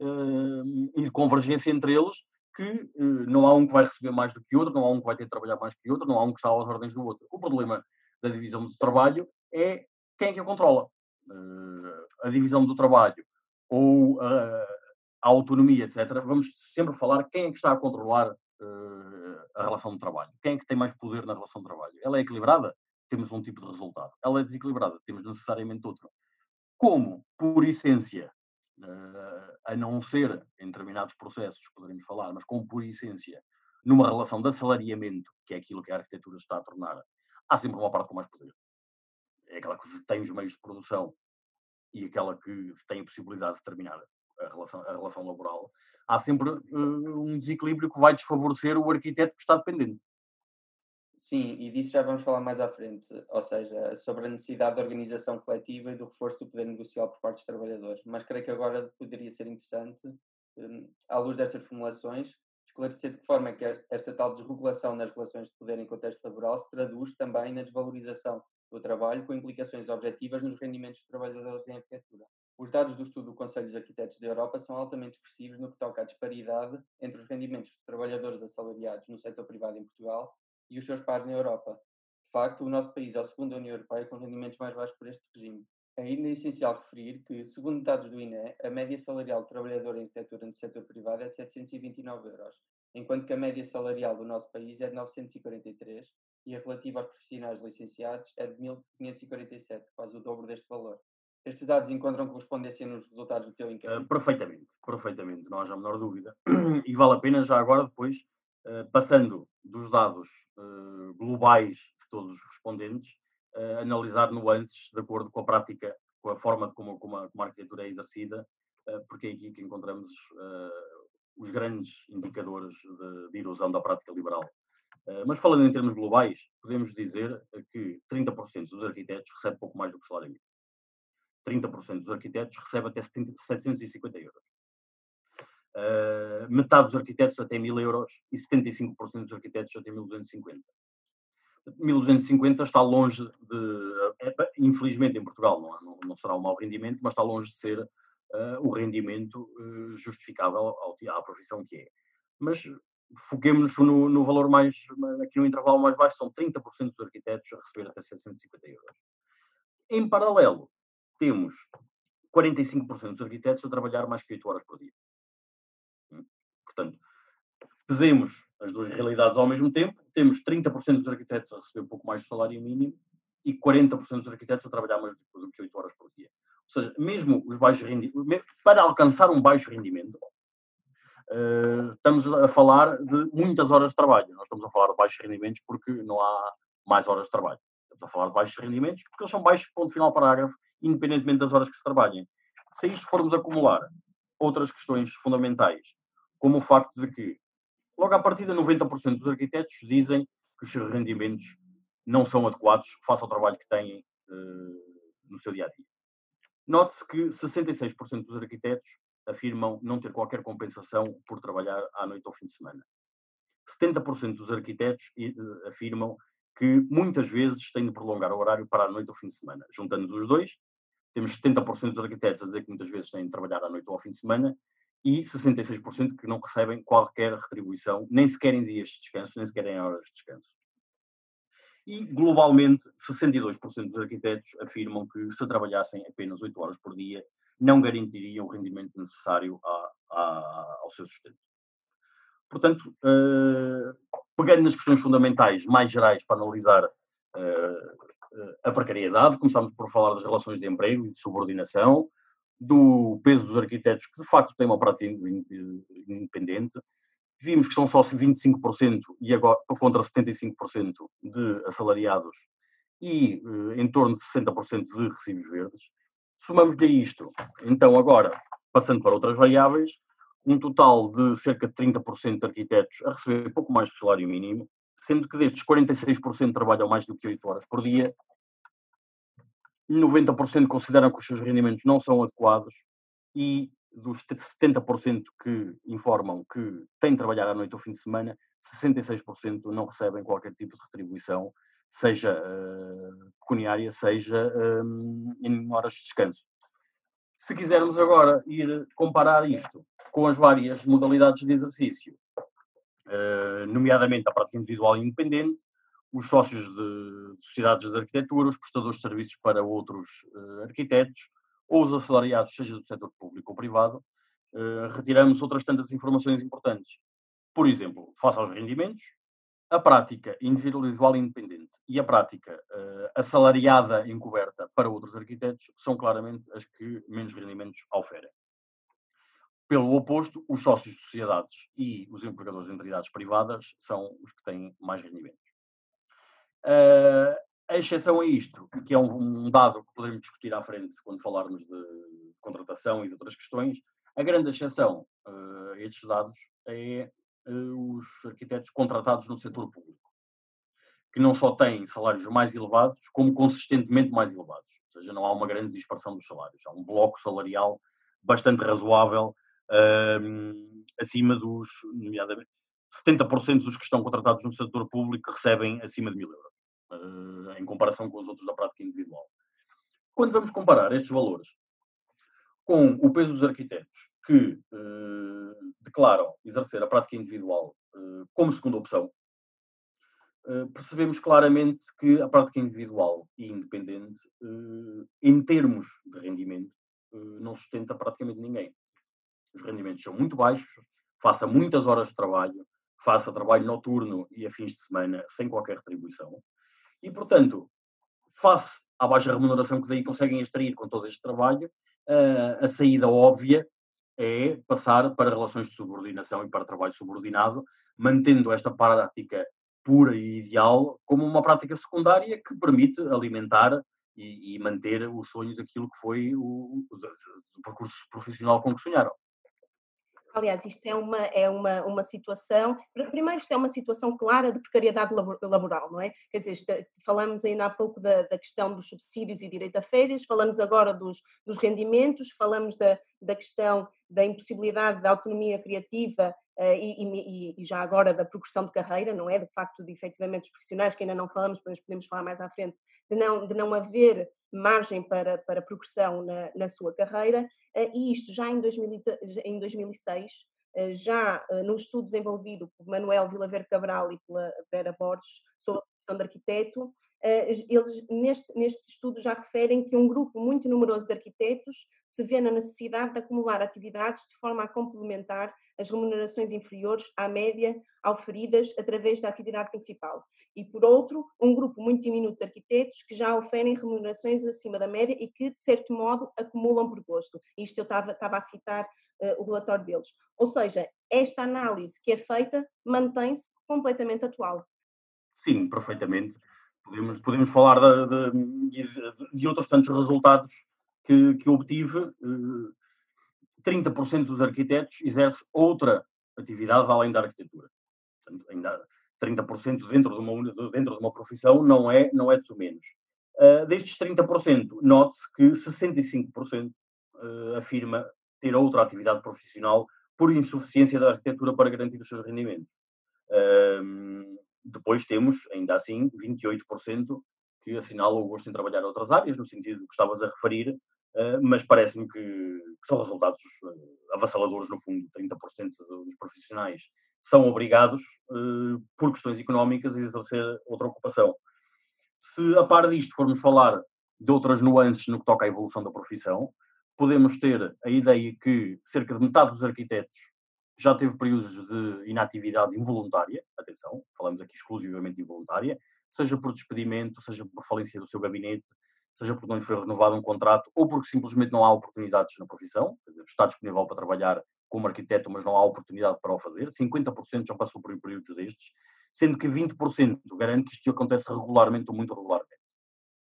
uh, e de convergência entre eles, que uh, não há um que vai receber mais do que outro, não há um que vai ter de trabalhar mais que outro, não há um que está às ordens do outro. O problema da divisão do trabalho é quem é que a controla. A divisão do trabalho ou a autonomia, etc. Vamos sempre falar quem é que está a controlar a relação de trabalho. Quem é que tem mais poder na relação de trabalho? Ela é equilibrada? Temos um tipo de resultado. Ela é desequilibrada? Temos necessariamente outro. Como, por essência, a não ser em determinados processos, poderíamos falar, mas como por essência, numa relação de assalariamento, que é aquilo que a arquitetura está a tornar, há sempre uma parte com mais poder. É aquela que tem os meios de produção e aquela que tem a possibilidade de determinar a relação, a relação laboral. Há sempre uh, um desequilíbrio que vai desfavorecer o arquiteto que está dependente. Sim, e disso já vamos falar mais à frente, ou seja, sobre a necessidade de organização coletiva e do reforço do poder negocial por parte dos trabalhadores. Mas creio que agora poderia ser interessante, um, à luz destas formulações, esclarecer de que forma é que esta tal desregulação nas relações de poder em contexto laboral se traduz também na desvalorização do trabalho, com implicações objetivas nos rendimentos dos trabalhadores em arquitetura. Os dados do estudo do Conselho dos Arquitetos da Europa são altamente expressivos no que toca à disparidade entre os rendimentos dos trabalhadores assalariados no setor privado em Portugal e os seus pares na Europa. De facto, o nosso país é o segundo da União Europeia com rendimentos mais baixos por este regime. É ainda essencial referir que, segundo dados do INE, a média salarial do trabalhador em arquitetura no setor privado é de 729 euros, enquanto que a média salarial do nosso país é de 943 e a relativa aos profissionais licenciados é de 1547, quase o dobro deste valor. Estes dados encontram correspondência nos resultados do teu inquérito? Uh, perfeitamente, perfeitamente, não há a menor dúvida. <clears throat> E vale a pena já agora depois eh, passando dos dados uh, globais de todos os respondentes, uh, analisar nuances de acordo com a prática, com a forma de como, como, a, como a arquitetura é exercida, porque é aqui que encontramos os grandes indicadores de, de, erosão da prática liberal. mas falando em termos globais, podemos dizer que 30% dos arquitetos recebem pouco mais do que o salário mínimo. 30% dos arquitetos recebem até 70, 750 euros. Uh, metade dos arquitetos até 1000 euros e 75% dos arquitetos até 1250. 1250 está longe de, é, infelizmente em Portugal não, não, não, será um mau rendimento, mas está longe de ser uh, o rendimento uh, justificável ao, à profissão que é. Mas foquemos-nos no, no, valor mais, aqui no intervalo mais baixo, são 30% dos arquitetos a receber até 750 euros. Em paralelo, temos 45% dos arquitetos a trabalhar mais que 8 horas por dia. Portanto, pesemos as duas realidades ao mesmo tempo, temos 30% dos arquitetos a receber um pouco mais do salário mínimo e 40% dos arquitetos a trabalhar mais do que 8 horas por dia. Ou seja, mesmo os baixos rendimentos, para alcançar um baixo rendimento, uh, estamos a falar de muitas horas de trabalho. Nós estamos a falar de baixos rendimentos porque não há mais horas de trabalho. Estamos a falar de baixos rendimentos porque eles são baixos, ponto final parágrafo, independentemente das horas que se trabalhem. Se isto formos acumular outras questões fundamentais como o facto de que, logo à partida, 90% dos arquitetos dizem que os seus rendimentos não são adequados face ao trabalho que têm uh, no seu dia a dia. Note-se que 66% dos arquitetos afirmam não ter qualquer compensação por trabalhar à noite ou fim de semana. 70% dos arquitetos uh, afirmam que muitas vezes têm de prolongar o horário para a noite ou fim de semana. Juntando os dois, temos 70% dos arquitetos a dizer que muitas vezes têm de trabalhar à noite ou ao fim de semana e 66% que não recebem qualquer retribuição, nem sequer em dias de descanso, nem sequer em horas de descanso. E, globalmente, 62% dos arquitetos afirmam que, se trabalhassem apenas 8 horas por dia, não garantiriam o rendimento necessário a, a, ao seu sustento. Portanto, uh, pegando nas questões fundamentais mais gerais para analisar uh, a precariedade, começamos por falar das relações de emprego e de subordinação, do peso dos arquitetos, que de facto têm uma prática independente. Vimos que são só 25% e agora contra 75% de assalariados e eh, em torno de 60% de recibos verdes. Somamos a isto, então agora, passando para outras variáveis, um total de cerca de 30% de arquitetos a receber pouco mais do salário mínimo, sendo que destes 46% trabalham mais do que 8 horas por dia 90% consideram que os seus rendimentos não são adequados e dos 70% que informam que têm de trabalhar à noite ou fim de semana, 66% não recebem qualquer tipo de retribuição, seja uh, pecuniária, seja uh, em horas de descanso. Se quisermos agora ir comparar isto com as várias modalidades de exercício, uh, nomeadamente a prática individual e independente, os sócios de sociedades de arquitetura, os prestadores de serviços para outros uh, arquitetos, ou os assalariados, seja do setor público ou privado, uh, retiramos outras tantas informações importantes. Por exemplo, face aos rendimentos, a prática individual independente e a prática uh, assalariada encoberta para outros arquitetos são claramente as que menos rendimentos oferem. Pelo oposto, os sócios de sociedades e os empregadores de entidades privadas são os que têm mais rendimentos. Uh, a exceção a isto, que é um, um, dado que poderemos discutir à frente quando falarmos de, de contratação e de outras questões, a grande exceção uh, a estes dados é os arquitetos contratados no setor público, que não só têm salários mais elevados, como consistentemente mais elevados. Ou seja, não há uma grande dispersão dos salários. Há um bloco salarial bastante razoável, uh, acima dos, nomeadamente, 70% dos que estão contratados no setor público recebem acima de mil euros uh, em comparação com os outros da prática individual. Quando vamos comparar estes valores com o peso dos arquitetos que uh, declaram exercer a prática individual uh, como segunda opção, percebemos claramente que a prática individual e independente, em termos de rendimento, não sustenta praticamente ninguém. Os rendimentos são muito baixos, faça muitas horas de trabalho, faça trabalho noturno e a fins de semana sem qualquer retribuição. E, portanto, face à baixa remuneração que daí conseguem extrair com todo este trabalho, uh, a saída óbvia é passar para relações de subordinação e para trabalho subordinado, mantendo esta prática pura e ideal como uma prática secundária que permite alimentar e, e manter o sonho daquilo que foi o, o, o percurso profissional com que sonharam. Aliás, isto é uma, é uma, uma situação. Primeiro, isto é uma situação clara de precariedade laboral, não é? Quer dizer, é, falamos ainda há pouco da, da, questão dos subsídios e direito a férias, falamos agora dos, dos rendimentos, falamos da, da questão da impossibilidade da autonomia criativa e, e, e, já agora da progressão de carreira, não é? De facto, de efetivamente os profissionais, que ainda não falamos, mas podemos falar mais à frente, de não, de não haver margem para, para progressão na, na sua carreira, uh, e isto já em, 2000, em 2006, uh, já num estudo desenvolvido por Manuel Vilaver Cabral e pela Vera Borges sobre de arquiteto, eh, eles neste, neste estudo já referem que um grupo muito numeroso de arquitetos se vê na necessidade de acumular atividades de forma a complementar as remunerações inferiores à média auferidas através da atividade principal. E, por outro, um grupo muito diminuto de arquitetos que já oferem remunerações acima da média e que, de certo modo, acumulam por gosto. Isto eu estava, estava a citar uh, o relatório deles. Ou seja, esta análise que é feita mantém-se completamente atual. Sim, perfeitamente. Podemos, podemos falar de, de, de outros tantos resultados que, que obtive. 30% eh, dos arquitetos exerce outra atividade além da arquitetura. Portanto, ainda 30% dentro de, uma, dentro de uma profissão não é, não é de menos. Uh, destes 30%, note-se que 65% uh, afirma ter outra atividade profissional por insuficiência da arquitetura para garantir os seus rendimentos. Uh, depois temos, ainda assim, 28% que assinalam o gosto em trabalhar outras áreas, no sentido que estavas a referir, uh, mas parece-me que, são resultados uh, avassaladores, no fundo. 30% dos profissionais são obrigados, uh, por questões económicas, a exercer outra ocupação. Se, a par disto, formos falar de outras nuances no que toca à evolução da profissão, podemos ter a ideia que cerca de metade dos arquitetos já teve períodos de inatividade involuntária, atenção, falamos aqui exclusivamente involuntária, seja por despedimento, seja por falência do seu gabinete, seja porque não lhe foi renovado um contrato ou porque simplesmente não há oportunidades na profissão, dizer, está disponível para trabalhar como arquiteto, mas não há oportunidade para o fazer, 50% já passou por períodos destes, sendo que 20% garante que isto acontece regularmente ou muito regularmente.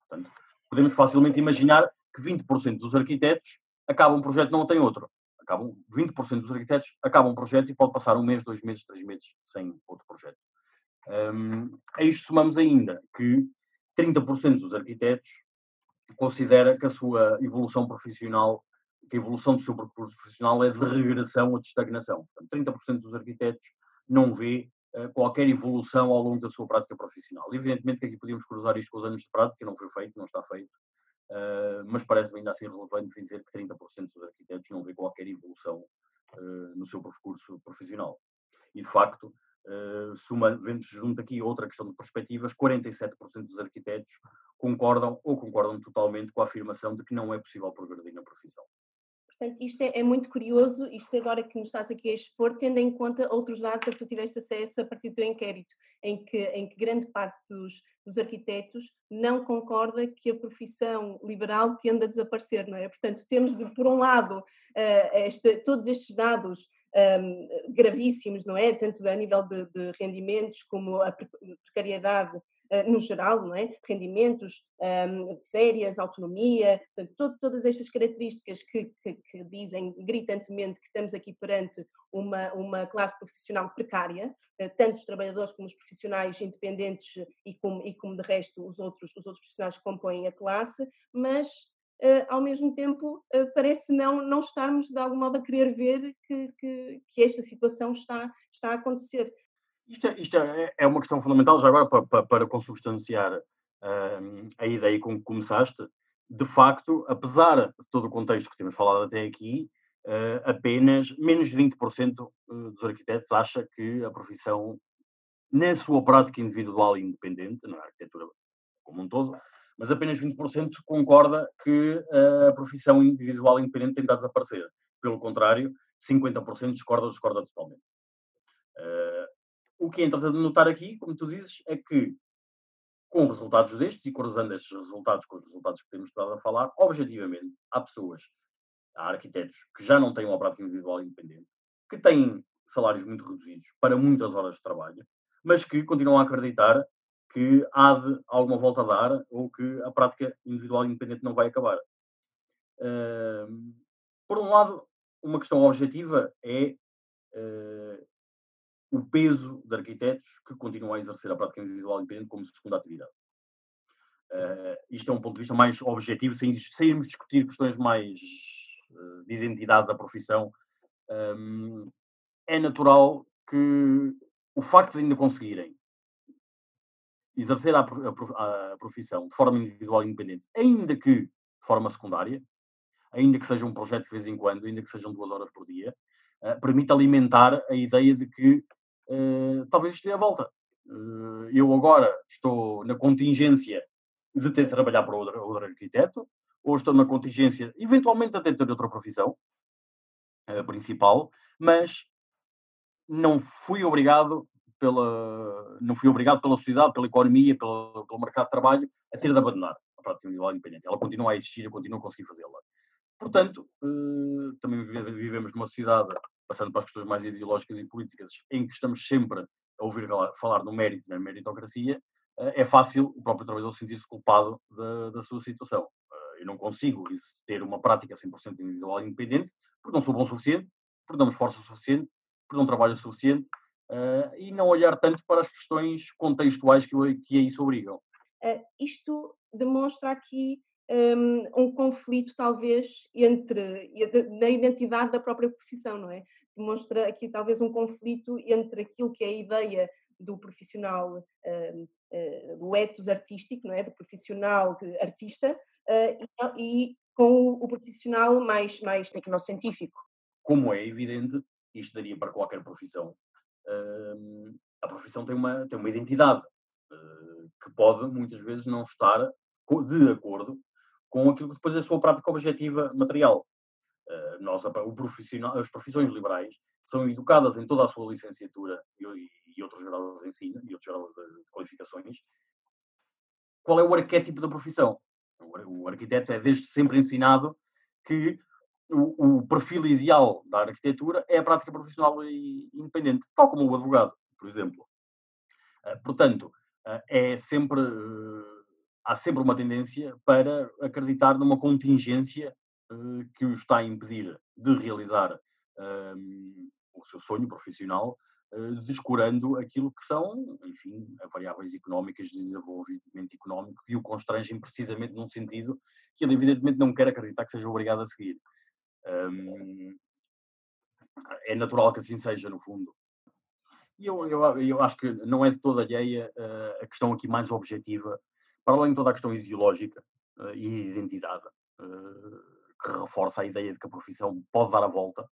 Portanto, podemos facilmente imaginar que 20% dos arquitetos acabam um projeto não tem outro acabam, 20% dos arquitetos acabam um projeto e pode passar um mês, dois meses, três meses sem outro projeto. Um, a isto somamos ainda que 30% dos arquitetos considera que a sua evolução profissional, que a evolução do seu percurso profissional é de regressão ou de estagnação. Portanto, 30% dos arquitetos não vê uh, qualquer evolução ao longo da sua prática profissional. Evidentemente que aqui podíamos cruzar isto com os anos de prática, não foi feito, não está feito, Uh, mas parece-me ainda assim relevante dizer que 30% dos arquitetos não vê qualquer evolução uh, no seu percurso profissional. E, de facto, uh, suma, vendo-se junto aqui outra questão de perspectivas, 47% dos arquitetos concordam ou concordam totalmente com a afirmação de que não é possível progredir na profissão. Portanto, isto é, é, muito curioso, isto agora que nos estás aqui a expor, tendo em conta outros dados a que tu tiveste acesso a partir do teu inquérito, em que, em que grande parte dos, dos arquitetos não concorda que a profissão liberal tende a desaparecer, não é? Portanto, temos de, por um lado, uh, este, todos estes dados um, gravíssimos, não é? Tanto a nível de, de rendimentos como a precariedade no geral, não é? rendimentos, férias, autonomia, portanto, todas estas características que, que, que, dizem gritantemente que estamos aqui perante uma, uma classe profissional precária, uh, tanto os trabalhadores como os profissionais independentes e como, e como de resto os outros, os outros profissionais que compõem a classe, mas Uh, ao mesmo tempo uh, parece não, não estarmos de algum modo a querer ver que, que, que, esta situação está, está a acontecer. Isto, é, isto é, é uma questão fundamental, já agora, para, para, para consubstanciar uh, a ideia com que começaste. De facto, apesar de todo o contexto que temos falado até aqui, uh, apenas menos de 20% dos arquitetos acha que a profissão, na sua prática individual e independente, na arquitetura como um todo, mas apenas 20% concorda que a profissão individual e independente tem de desaparecer. Pelo contrário, 50% discorda, discorda totalmente. Uh, o que é interessante notar aqui, como tu dizes, é que com resultados destes e cruzando estes resultados com os resultados que temos estado a falar, objetivamente, há pessoas, há arquitetos que já não têm uma prática individual independente, que têm salários muito reduzidos para muitas horas de trabalho, mas que continuam a acreditar que há de alguma volta a dar ou que a prática individual independente não vai acabar. Uh, por um lado, uma questão objetiva é uh, o peso de arquitetos que continuam a exercer a prática individual independente como segunda atividade. Uh, isto é um ponto de vista mais objetivo, sem, sem irmos discutir questões mais uh, de identidade da profissão. Um, é natural que o facto de ainda conseguirem exercer a, a, a, profissão de forma individual independente, ainda que de forma secundária, ainda que seja um projeto de vez em quando, ainda que sejam duas horas por dia, uh, permite alimentar a ideia de que uh, talvez isto dê a volta. Uh, eu agora estou na contingência de ter de trabalhar para outro, outro arquiteto, ou estou na contingência, eventualmente, até ter outra profissão principal, mas não fui obrigado pela, não fui obrigado pela sociedade, pela economia, pelo, pelo mercado de trabalho a ter de abandonar a prática individual independente. Ela continua a existir, eu continuo a conseguir fazê-la. Portanto, eh, também vivemos numa sociedade, passando para as questões mais ideológicas e políticas, em que estamos sempre a ouvir falar no mérito, na meritocracia, eh, é fácil o próprio trabalhador sentir-se culpado da, da sua situação. Eh, eu não consigo ter uma prática 100% individual e independente porque não sou bom o suficiente, porque não me esforço o suficiente, porque não trabalho o suficiente, uh, e não olhar tanto para as questões contextuais que, que a isso obrigam. Isto demonstra aqui um, um, conflito, talvez, entre na identidade da própria profissão, não é? Demonstra aqui talvez um conflito entre aquilo que é a ideia do profissional, um, do ethos artístico, não é? Do profissional artista uh, e, e, com o profissional mais, mais tecnocientífico. Como é evidente, isto daria para qualquer profissão a profissão tem uma, tem uma identidade uh, que pode muitas vezes não estar de acordo com aquilo que depois é a sua prática objetiva material. Uh, nós, o profissional, as profissões liberais são educadas em toda a sua licenciatura e, e outros graus de ensino e outros graus de, de, qualificações. Qual é o arquétipo da profissão? O, o arquiteto é desde sempre ensinado que o, o, perfil ideal da arquitetura é a prática profissional e independente, tal como o advogado, por exemplo. Uh, portanto, uh, é sempre, uh, há sempre uma tendência para acreditar numa contingência que o está a impedir de realizar o seu sonho profissional, descurando aquilo que são, enfim, variáveis económicas de desenvolvimento económico que o constrangem precisamente num sentido que ele evidentemente não quer acreditar que seja obrigado a seguir. Um, é natural que assim seja, no fundo. E eu, eu, eu acho que não é de toda alheia uh, a questão aqui mais objetiva, para além de toda a questão ideológica uh, e identidade, uh, que reforça a ideia de que a profissão pode dar a volta,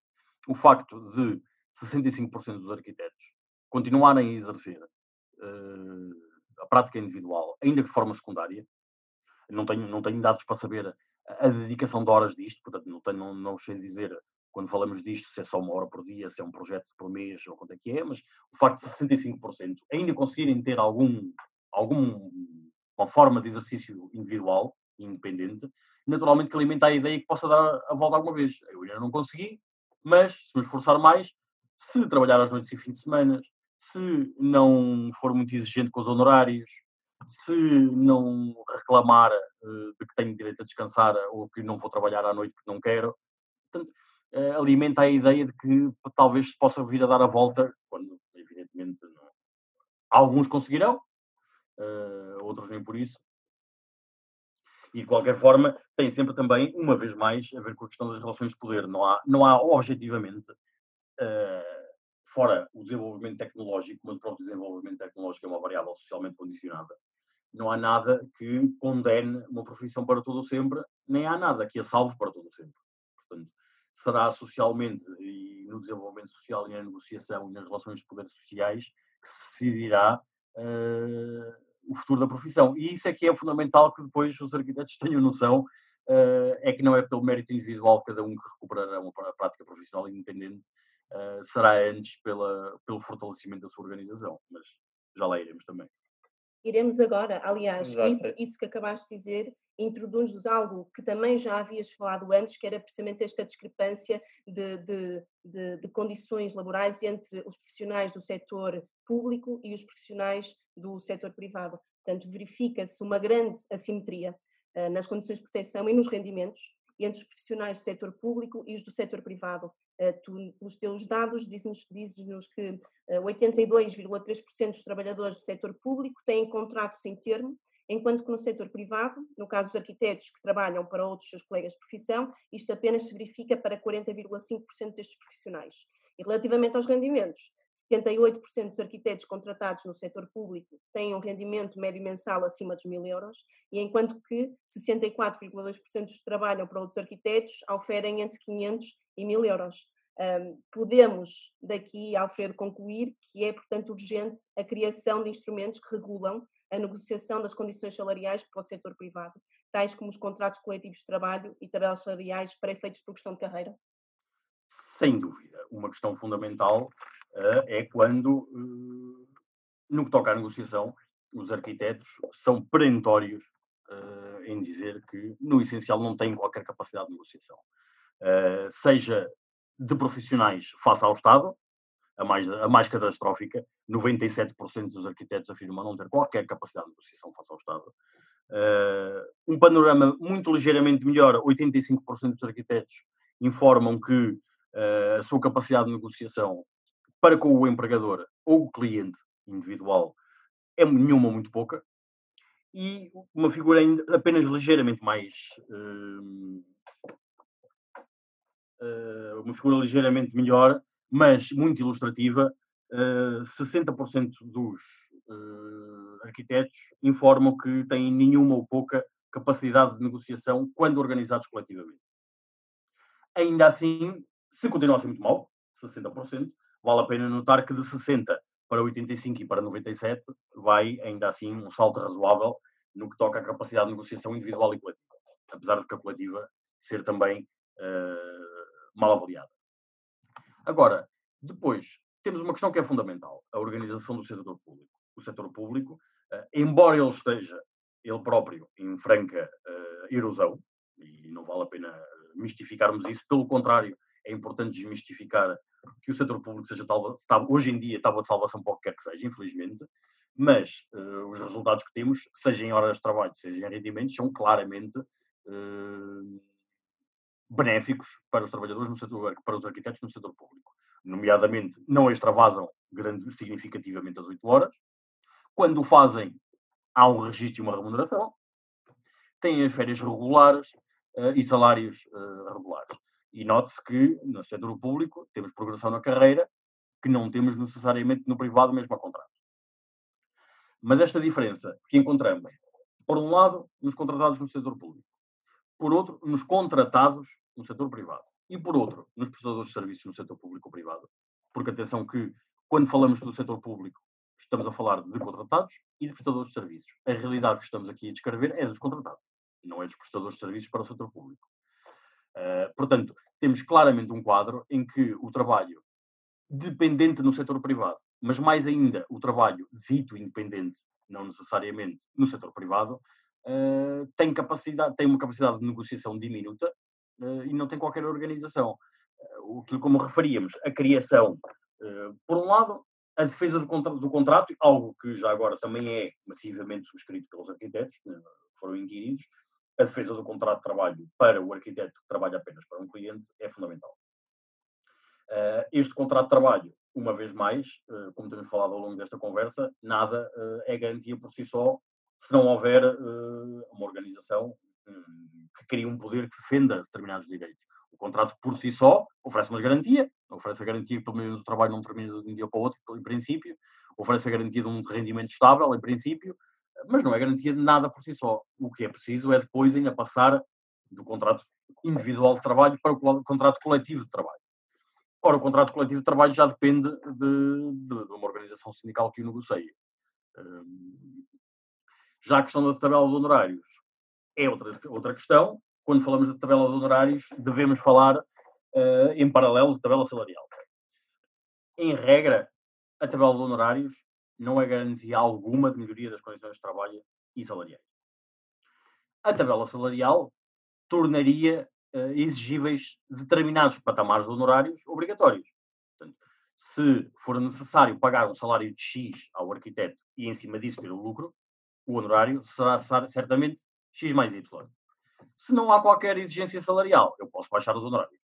o facto de 65% dos arquitetos continuarem a exercer a prática individual, ainda que de forma secundária, não tenho, não tenho dados para saber a, a dedicação de horas disto, portanto, não, tenho, não, não sei dizer quando falamos disto se é só uma hora por dia, se é um projeto por mês ou quanto é que é, mas o facto de 65% ainda conseguirem ter algum, algum uma forma de exercício individual, independente, naturalmente que alimenta a ideia que possa dar a volta alguma vez. Eu ainda não consegui, mas se me esforçar mais, se trabalhar às noites e fins de semana, se não for muito exigente com os honorários, se não reclamar uh, de que tenho direito a descansar ou que não vou trabalhar à noite porque não quero, portanto, uh, alimenta a ideia de que talvez se possa vir a dar a volta, quando evidentemente não. alguns conseguirão, uh, outros nem por isso. E de qualquer forma, tem sempre também, uma vez mais, a ver com a questão das relações de poder. Não há, não há objetivamente fora o desenvolvimento tecnológico, mas o próprio desenvolvimento tecnológico é uma variável socialmente condicionada, não há nada que condene uma profissão para todo o sempre, nem há nada que a salve para todo o sempre. Portanto, será socialmente e no desenvolvimento social e na negociação e nas relações de poder sociais que se decidirá uh, o futuro da profissão. E isso é que é fundamental que depois os arquitetos <laughs> tenham noção, uh, é que não é pelo mérito individual de cada um que recuperará uma prática profissional independente, uh, será antes pela, pelo fortalecimento da sua organização, mas já lá iremos também. Iremos agora, aliás, isso, isso, que acabaste de dizer introduz-nos algo que também já havias falado antes, que era precisamente esta discrepância de, de, de, de condições laborais entre os profissionais do setor público e os profissionais do setor privado. Portanto, verifica-se uma grande assimetria uh, nas condições de proteção e nos rendimentos entre os profissionais do setor público e os do setor privado. Eh, tu, pelos teus dados, dizes-nos diz que 82,3% eh, dos trabalhadores do setor público têm contrato sem termo, enquanto que no setor privado, no caso dos arquitetos que trabalham para outros seus colegas de profissão, isto apenas se verifica para 40,5% destes profissionais. E relativamente aos rendimentos, 78% dos arquitetos contratados no setor público têm um rendimento médio mensal acima dos mil euros, e enquanto que 64,2% dos que trabalham para outros arquitetos oferem entre 500 e 1000 euros. Um, podemos daqui, Alfredo, concluir que é, portanto, urgente a criação de instrumentos que regulam a negociação das condições salariais para o setor privado, tais como os contratos coletivos de trabalho e tabelas salariais para efeitos de progressão de carreira? Sem dúvida. Uma questão fundamental uh, é quando, uh, no que toca à negociação, os arquitetos são perentórios uh, em dizer que, no essencial, não têm qualquer capacidade de negociação. Seja de profissionais face ao Estado, a mais, a mais catastrófica, 97% dos arquitetos afirmam não ter qualquer capacidade de negociação face ao Estado. Uh, um panorama muito ligeiramente melhor, 85% dos arquitetos informam que uh, a sua capacidade de negociação para com o empregador ou o cliente individual é nenhuma muito pouca. E uma figura ainda apenas ligeiramente mais. Uh, uma figura ligeiramente melhor, mas muito ilustrativa. Uh, 60% dos uh, arquitetos informam que têm nenhuma ou pouca capacidade de negociação quando organizados coletivamente. Ainda assim, se continua a ser muito mal, 60%, vale a pena notar que de 60 para 85 e para 97 vai ainda assim um salto razoável no que toca à capacidade de negociação individual e coletiva, apesar de que a coletiva ser também uh, mal avaliada. Agora, depois, temos uma questão que é fundamental, a organização do setor público. O setor público, uh, embora ele esteja, ele próprio, em franca uh, erosão, e não vale a pena mistificarmos isso, pelo contrário, é importante desmistificar que o setor público seja tal, hoje em dia tábua de salvação para o que quer que seja, infelizmente, mas uh, os resultados que temos, seja em horas de trabalho, seja em rendimentos, são claramente uh, benéficos para os trabalhadores no setor, para os arquitetos no setor público. Nomeadamente, não extravasam grande, significativamente as 8 horas. Quando o fazem, há um registro e uma remuneração. Têm as férias regulares uh, e salários regulares. E note-se que no setor público temos progressão na carreira que não temos necessariamente no privado, mesmo a contrato. Mas esta diferença que encontramos, por um lado, nos contratados no setor público, por outro, nos contratados no setor privado, e por outro, nos prestadores de serviços no setor público ou privado. Porque atenção que, quando falamos do setor público, estamos a falar de contratados e de prestadores de serviços. A realidade que estamos aqui a descrever é dos contratados. não é dos prestadores de serviços para o setor público. Uh, portanto, temos claramente um quadro em que o trabalho dependente no setor privado, mas mais ainda o trabalho dito independente, não necessariamente no setor privado, uh, tem, capacidade, tem uma capacidade de negociação diminuta uh, e não tem qualquer organização. Uh, aquilo como referíamos, a criação, por um lado, a defesa do, contra do contrato, algo que já agora também é massivamente subscrito pelos arquitetos, que foram inquiridos, a defesa do contrato de trabalho para o arquiteto que trabalha apenas para um cliente é fundamental. Uh, este contrato de trabalho, uma vez mais, como temos falado ao longo desta conversa, nada é garantia por si só se não houver uma organização um, que crie um poder que defenda determinados direitos. O contrato por si só oferece uma garantia, oferece a garantia que pelo menos o trabalho não termina de um dia para o outro, em princípio, oferece a garantia de um rendimento estável, em princípio, mas não é garantia de nada por si só. O que é preciso é depois ainda passar do contrato individual de trabalho para o contrato coletivo de trabalho. Ora, o contrato coletivo de trabalho já depende de, de, de uma organização sindical que o negocie. Hum, já a questão da tabela de honorários é outra, outra questão. Quando falamos da tabela de honorários, devemos falar uh, em paralelo de tabela salarial. Em regra, a tabela de honorários não é garantia alguma de melhoria das condições de trabalho e salariais. A tabela salarial tornaria uh, exigíveis determinados patamares de honorários obrigatórios. Portanto, se for necessário pagar um salário de X ao arquiteto e em cima disso ter o lucro, o honorário será certamente X mais Y. Se não há qualquer exigência salarial, eu posso baixar os honorários,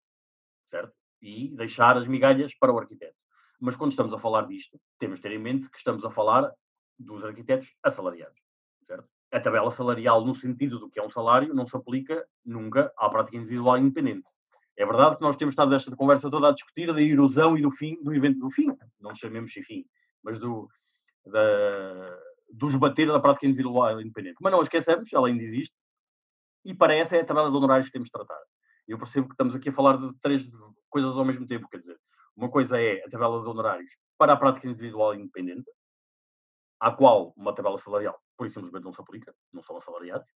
certo? E deixar as migalhas para o arquiteto. Mas quando estamos a falar disto, temos de ter em mente que estamos a falar dos arquitetos assalariados, certo? a tabela salarial no sentido do que é um salário não se aplica nunca à prática individual independente. É verdade que nós temos estado esta conversa toda a discutir da erosão e do fim, do evento do fim, não chamemos de fim, mas do, da, do esbater da prática individual independente. Mas não esqueçamos, ela ainda existe, e para essa é a tabela de honorários que temos de tratar. Eu percebo que estamos aqui a falar de três coisas ao mesmo tempo, quer dizer, uma coisa é a tabela de honorários para a prática individual independente, à qual uma tabela salarial, por isso simplesmente não se aplica, não são assalariados.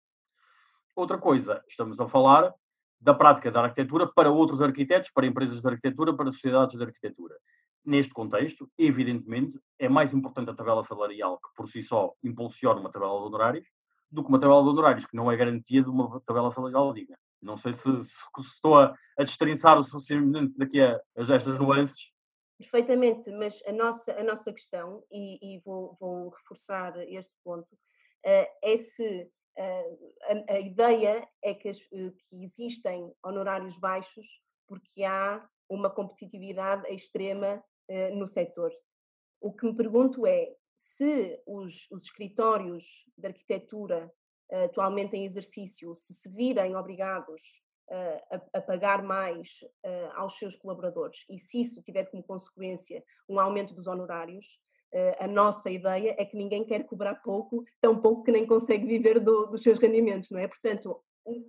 Outra coisa, estamos a falar da prática da arquitetura para outros arquitetos, para empresas de arquitetura, para sociedades de arquitetura. Neste contexto, evidentemente, é mais importante a tabela salarial, que por si só impulsiona uma tabela de honorários, do que uma tabela de honorários, que não é garantia de uma tabela salarial digna. Não sei se, se, se estou a, a destrinçar o suficientemente daqui a, a estas nuances, Perfeitamente, mas a nossa, a nossa questão, e, e vou, vou, reforçar este ponto, uh, é se uh, a, a, ideia é que, as, uh, que existem honorários baixos porque há uma competitividade extrema no setor. O que me pergunto é se os, os escritórios de arquitetura atualmente em exercício, se se virem obrigados a, a, pagar mais uh, aos seus colaboradores e se isso tiver como consequência um aumento dos honorários, uh, a nossa ideia é que ninguém quer cobrar pouco, tão pouco que nem consegue viver do, dos seus rendimentos, não é? Portanto,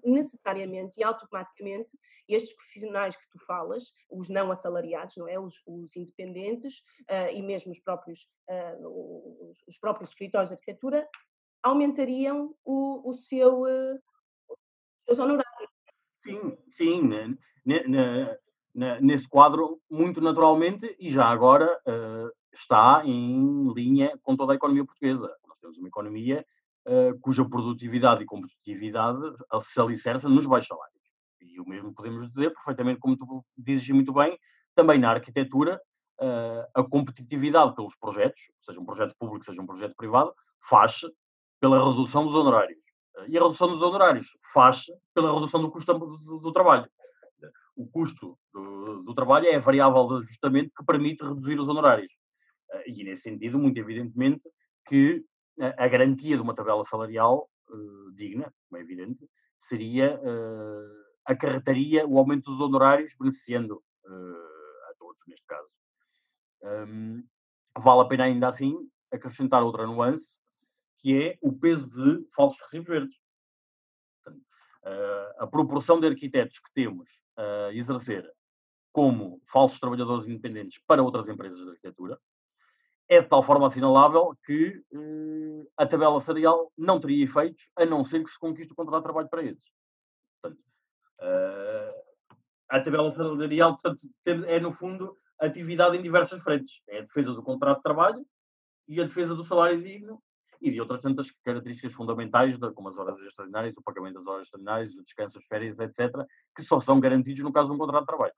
necessariamente e automaticamente estes profissionais que tu falas, os não assalariados, não é, os, os independentes uh, e mesmo os próprios uh, os, os, próprios escritórios de arquitetura aumentariam o, o seu uh, os honorários. Sim, sim, nesse quadro, muito naturalmente, e já agora está em linha com toda a economia portuguesa. Nós temos uma economia uh, cuja produtividade e competitividade se alicerça nos baixos salários. E o mesmo podemos dizer perfeitamente, como tu dizes muito bem, também na arquitetura, uh, a competitividade pelos projetos, seja um projeto público, seja um projeto privado, faz-se pela redução dos honorários. E a redução dos honorários faz-se pela redução do custo do, do trabalho. O custo do, do, trabalho é a variável de ajustamento que permite reduzir os honorários. Eh, e, nesse sentido, muito evidentemente, que a, garantia de uma tabela salarial uh, digna, como é evidente, seria, uh, acarretaria o aumento dos honorários, beneficiando uh, a todos, neste caso. Um, vale a pena, ainda assim, acrescentar outra nuance, que é o peso de falsos recibos verdes. Portanto, a proporção de arquitetos que temos a exercer como falsos trabalhadores independentes para outras empresas de arquitetura é de tal forma assinalável que uh, a tabela salarial não teria efeitos, a não ser que se conquiste o contrato de trabalho para eles. Portanto, uh, a tabela salarial portanto, é, no fundo, atividade em diversas frentes. É a defesa do contrato de trabalho e a defesa do salário digno e de outras tantas características fundamentais, como as horas extraordinárias, o pagamento das horas extraordinárias, o descanso, as férias, etc., que só são garantidos no caso de um contrato de trabalho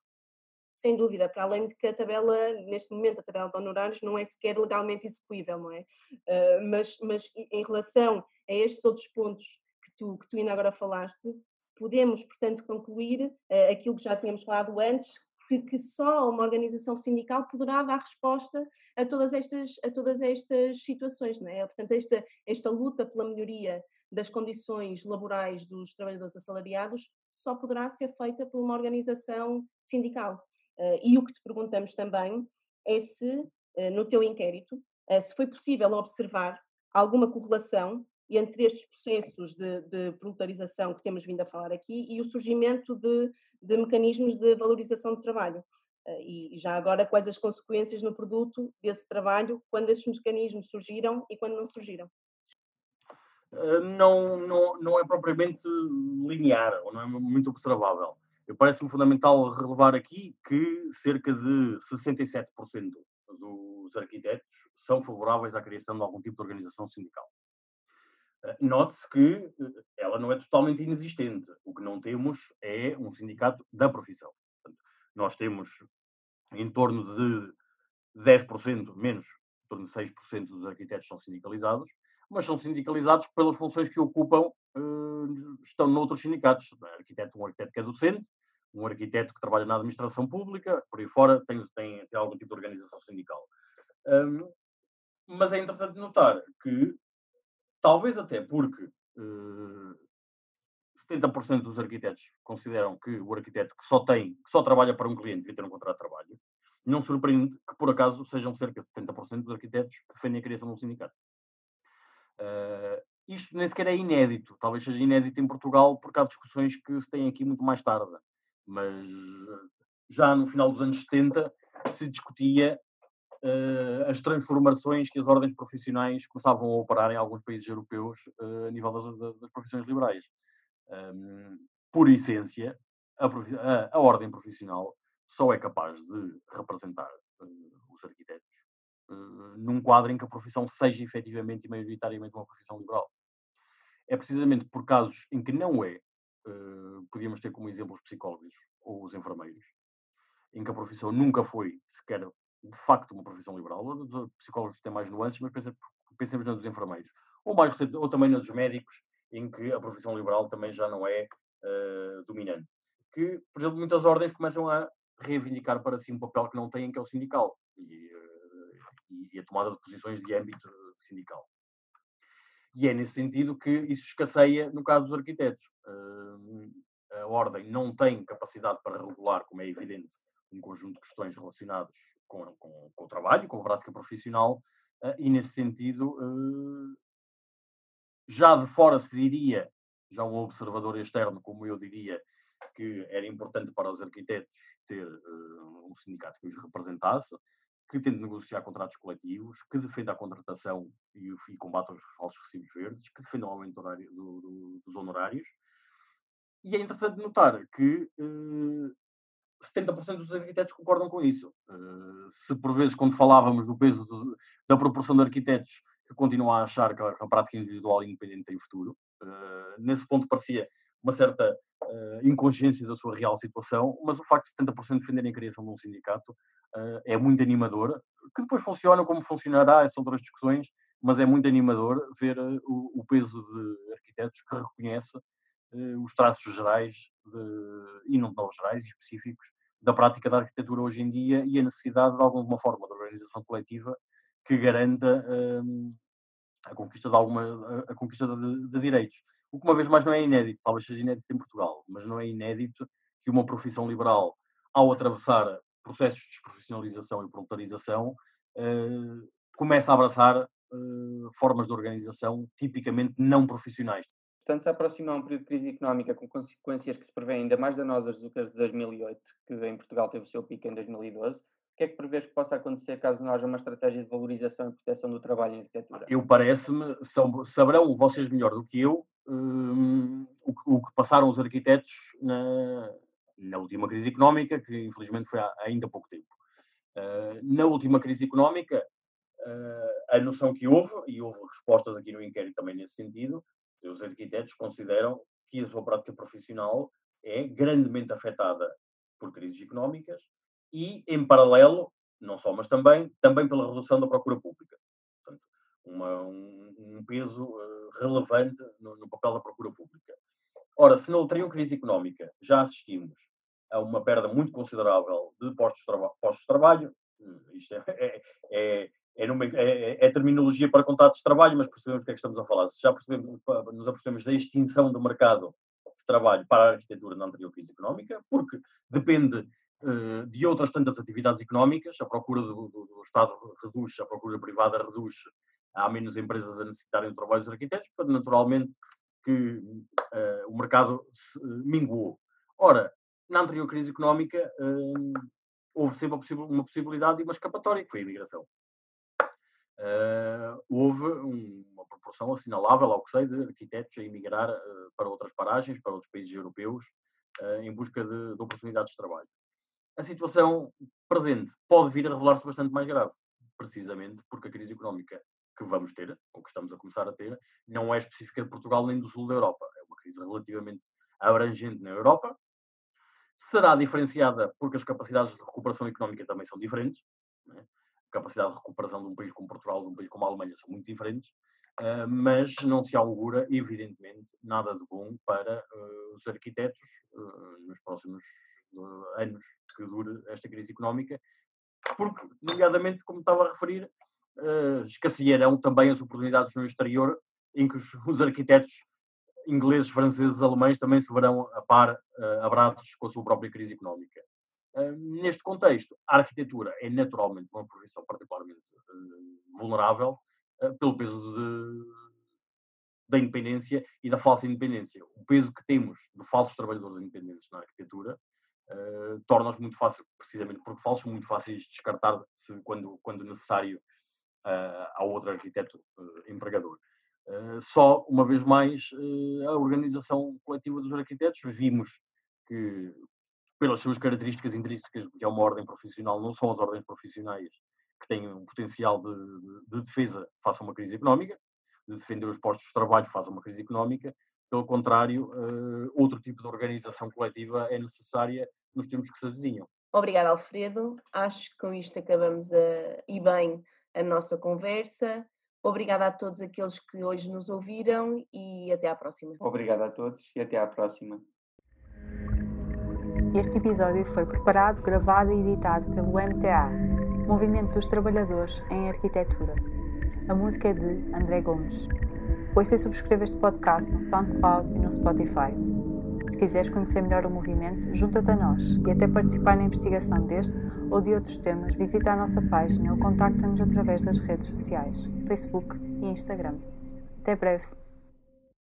sem dúvida, para além de que a tabela, neste momento, a tabela de honorários não é sequer legalmente execuível, não é? Uh, mas, mas em relação a estes outros pontos que tu, que tu ainda agora falaste, podemos, portanto, concluir uh, aquilo que já tínhamos falado antes, que, que, só uma organização sindical poderá dar resposta a todas estas, a todas estas situações, não é? Portanto, esta, esta luta pela melhoria das condições laborais dos trabalhadores assalariados só poderá ser feita por uma organização sindical. Uh, e o que te perguntamos também é se, uh, no teu inquérito, uh, se foi possível observar alguma correlação entre estes processos de, de proletarização que temos vindo a falar aqui e o surgimento de, de mecanismos de valorização do trabalho. E já agora, quais as consequências no produto desse trabalho, quando esses mecanismos surgiram e quando não surgiram? Não, não, não é propriamente linear, ou não é muito observável. Parece-me fundamental relevar aqui que cerca de 67% dos arquitetos são favoráveis à criação de algum tipo de organização sindical. Eh, note-se que eh, ela não é totalmente inexistente. O que não temos é um sindicato da profissão. Portanto, nós temos em torno de 10%, menos, torno de 6% dos arquitetos são sindicalizados, mas são sindicalizados pelas funções que ocupam, uh, estão noutros sindicatos. Arquiteto, um arquiteto que é docente, um arquiteto que trabalha na administração pública, por aí fora tem, tem, tem algum tipo de organização sindical. Um, mas é interessante notar que, talvez até porque uh, eh, 70% dos arquitetos consideram que o arquiteto que só tem, que só trabalha para um cliente devia ter um contrato de trabalho, não surpreende que, por acaso, sejam cerca de 70% dos arquitetos que defendem a criação de um sindicato. Uh, isto nem sequer é inédito, talvez seja inédito em Portugal, porque há discussões que se têm aqui muito mais tarde. Mas já no final dos anos 70 se discutia uh, as transformações que as ordens profissionais começavam a operar em alguns países europeus uh, a nível das, das profissões liberais. Um, por essência, a, a, a, ordem profissional só é capaz de representar uh, os arquitetos uh, num quadro em que a profissão seja efetivamente e maioritariamente uma profissão liberal. É precisamente por casos em que não é, uh, podíamos ter como exemplo os psicólogos ou os enfermeiros, em que a profissão nunca foi sequer de facto uma profissão liberal. Os psicólogos têm mais nuances, mas pensemos na dos enfermeiros. Ou, mais recente, ou também na dos médicos, em que a profissão liberal também já não é uh, dominante. Que, por exemplo, muitas ordens começam a reivindicar para si um papel que não têm, que é o sindical. E, e a tomada de posições de âmbito sindical. E é nesse sentido que isso escasseia no caso dos arquitetos. A ordem não tem capacidade para regular, como é evidente, um conjunto de questões relacionadas com, com, com o trabalho, com a prática profissional, ah, e nesse sentido, ah, já de fora se diria, já um observador externo, como eu diria, que era importante para os arquitetos ter uh, um sindicato que os representasse, que tente negociar contratos coletivos, que defenda a contratação e, e combate os falsos recibos verdes, que defenda o aumento horário do, do, dos honorários. E é interessante notar que uh, eh, 70% dos arquitetos concordam com isso. Uh, se por vezes, quando falávamos do peso do, da proporção de arquitetos que continuam a achar que a, que a prática individual e independente tem futuro, uh, nesse ponto parecia uma certa uh, inconsciência da sua real situação, mas o facto de 70% defenderem a criação de um sindicato uh, é muito animador, que depois funciona como funcionará, são outras discussões, mas é muito animador ver uh, o, o, peso de arquitetos que reconhece os traços gerais, de, e não tão gerais específicos, da prática da arquitetura hoje em dia e a necessidade de alguma forma de organização coletiva que garanta a conquista de alguma a, conquista de, de, direitos. O que uma vez mais não é inédito, talvez seja inédito em Portugal, mas não é inédito que uma profissão liberal, ao atravessar processos de desprofissionalização e proletarização, uh, comece a abraçar uh, formas de organização tipicamente não profissionais. Portanto, se aproxima um período de crise económica com consequências que se prevêem ainda mais danosas do que as de 2008, que em Portugal teve o seu pico em 2012, que é que prevês que possa acontecer caso não haja uma estratégia de valorização e proteção do trabalho em arquitetura? Eu parece-me, saberão vocês melhor do que eu um, o, que, o, que, passaram os arquitetos na, na, última crise económica, que infelizmente foi há ainda pouco tempo. Uh, na última crise económica, uh, a noção que houve, e houve respostas aqui no inquérito também nesse sentido, os arquitetos consideram que a sua prática profissional é grandemente afetada por crises económicas e, em paralelo, não só, mas também, também pela redução da procura pública. Portanto, uma, um, um, peso uh, relevante no, no, papel da procura pública. Ora, se na ulterior crise económica já assistimos a uma perda muito considerável de postos, postos de trabalho, hum, isto é, é, é, é, numa, é, é, terminologia para contratos de trabalho, mas percebemos o que é que estamos a falar. Se já percebemos, nos apercebemos da extinção do mercado trabalho para a arquitetura na anterior crise económica, porque depende uh, de outras tantas atividades económicas, a procura do, do, do, Estado reduz, a procura privada reduz, há menos empresas a necessitarem do trabalho dos arquitetos, portanto, naturalmente que uh, o mercado se, uh, minguou. Ora, na anterior crise económica, houve sempre uma possibilidade e uma escapatória, que foi a imigração houve um, proporção assinalável, ao que sei, de arquitetos a emigrar uh, para outras paragens, para outros países europeus, uh, em busca de, de, oportunidades de trabalho. A situação presente pode vir a revelar-se bastante mais grave, precisamente porque a crise económica que vamos ter, ou que estamos a começar a ter, não é específica de Portugal nem do sul da Europa. É uma crise relativamente abrangente na Europa. Será diferenciada porque as capacidades de recuperação económica também são diferentes. Né? Capacidade de recuperação de um país como Portugal, de um país como a Alemanha, são muito diferentes, uh, mas não se augura, evidentemente, nada de bom para uh, os arquitetos uh, nos próximos anos que dure esta crise económica, porque, nomeadamente, como estava a referir, uh, escassearão também as oportunidades no exterior em que os, <laughs> os arquitetos ingleses, franceses, alemães também se verão a par, abraços com a sua própria crise económica neste contexto, a arquitetura é naturalmente uma profissão particularmente uh, vulnerável uh, pelo peso de, da independência e da falsa independência. O peso que temos de falsos trabalhadores independentes na arquitetura uh, torna-os muito fácil, precisamente porque falsos, muito fáceis de descartar -se quando, quando necessário a outro arquiteto empregador. só, uma vez mais, a organização coletiva dos arquitetos, vimos que pelas suas características intrínsecas, que é uma ordem profissional, não são as ordens profissionais que têm um potencial de, de, de defesa face a uma crise económica, de defender os postos de trabalho face a uma crise económica. Pelo contrário, uh, outro tipo de organização coletiva é necessária nos tempos que se avizinham. Obrigada, Alfredo. Acho que com isto acabamos a, e bem a nossa conversa. Obrigada a todos aqueles que hoje nos ouviram e até à próxima. Obrigada a todos e até à próxima. Este episódio foi preparado, gravado e editado pelo MTA, Movimento dos Trabalhadores em Arquitetura. A música é de André Gomes. Ouça e subscreva este podcast no SoundCloud e no Spotify. Se quiseres conhecer melhor o movimento, junta-te a nós e até participar na investigação deste ou de outros temas, visita a nossa página ou contacta-nos através das redes sociais, Facebook e Instagram. Até breve!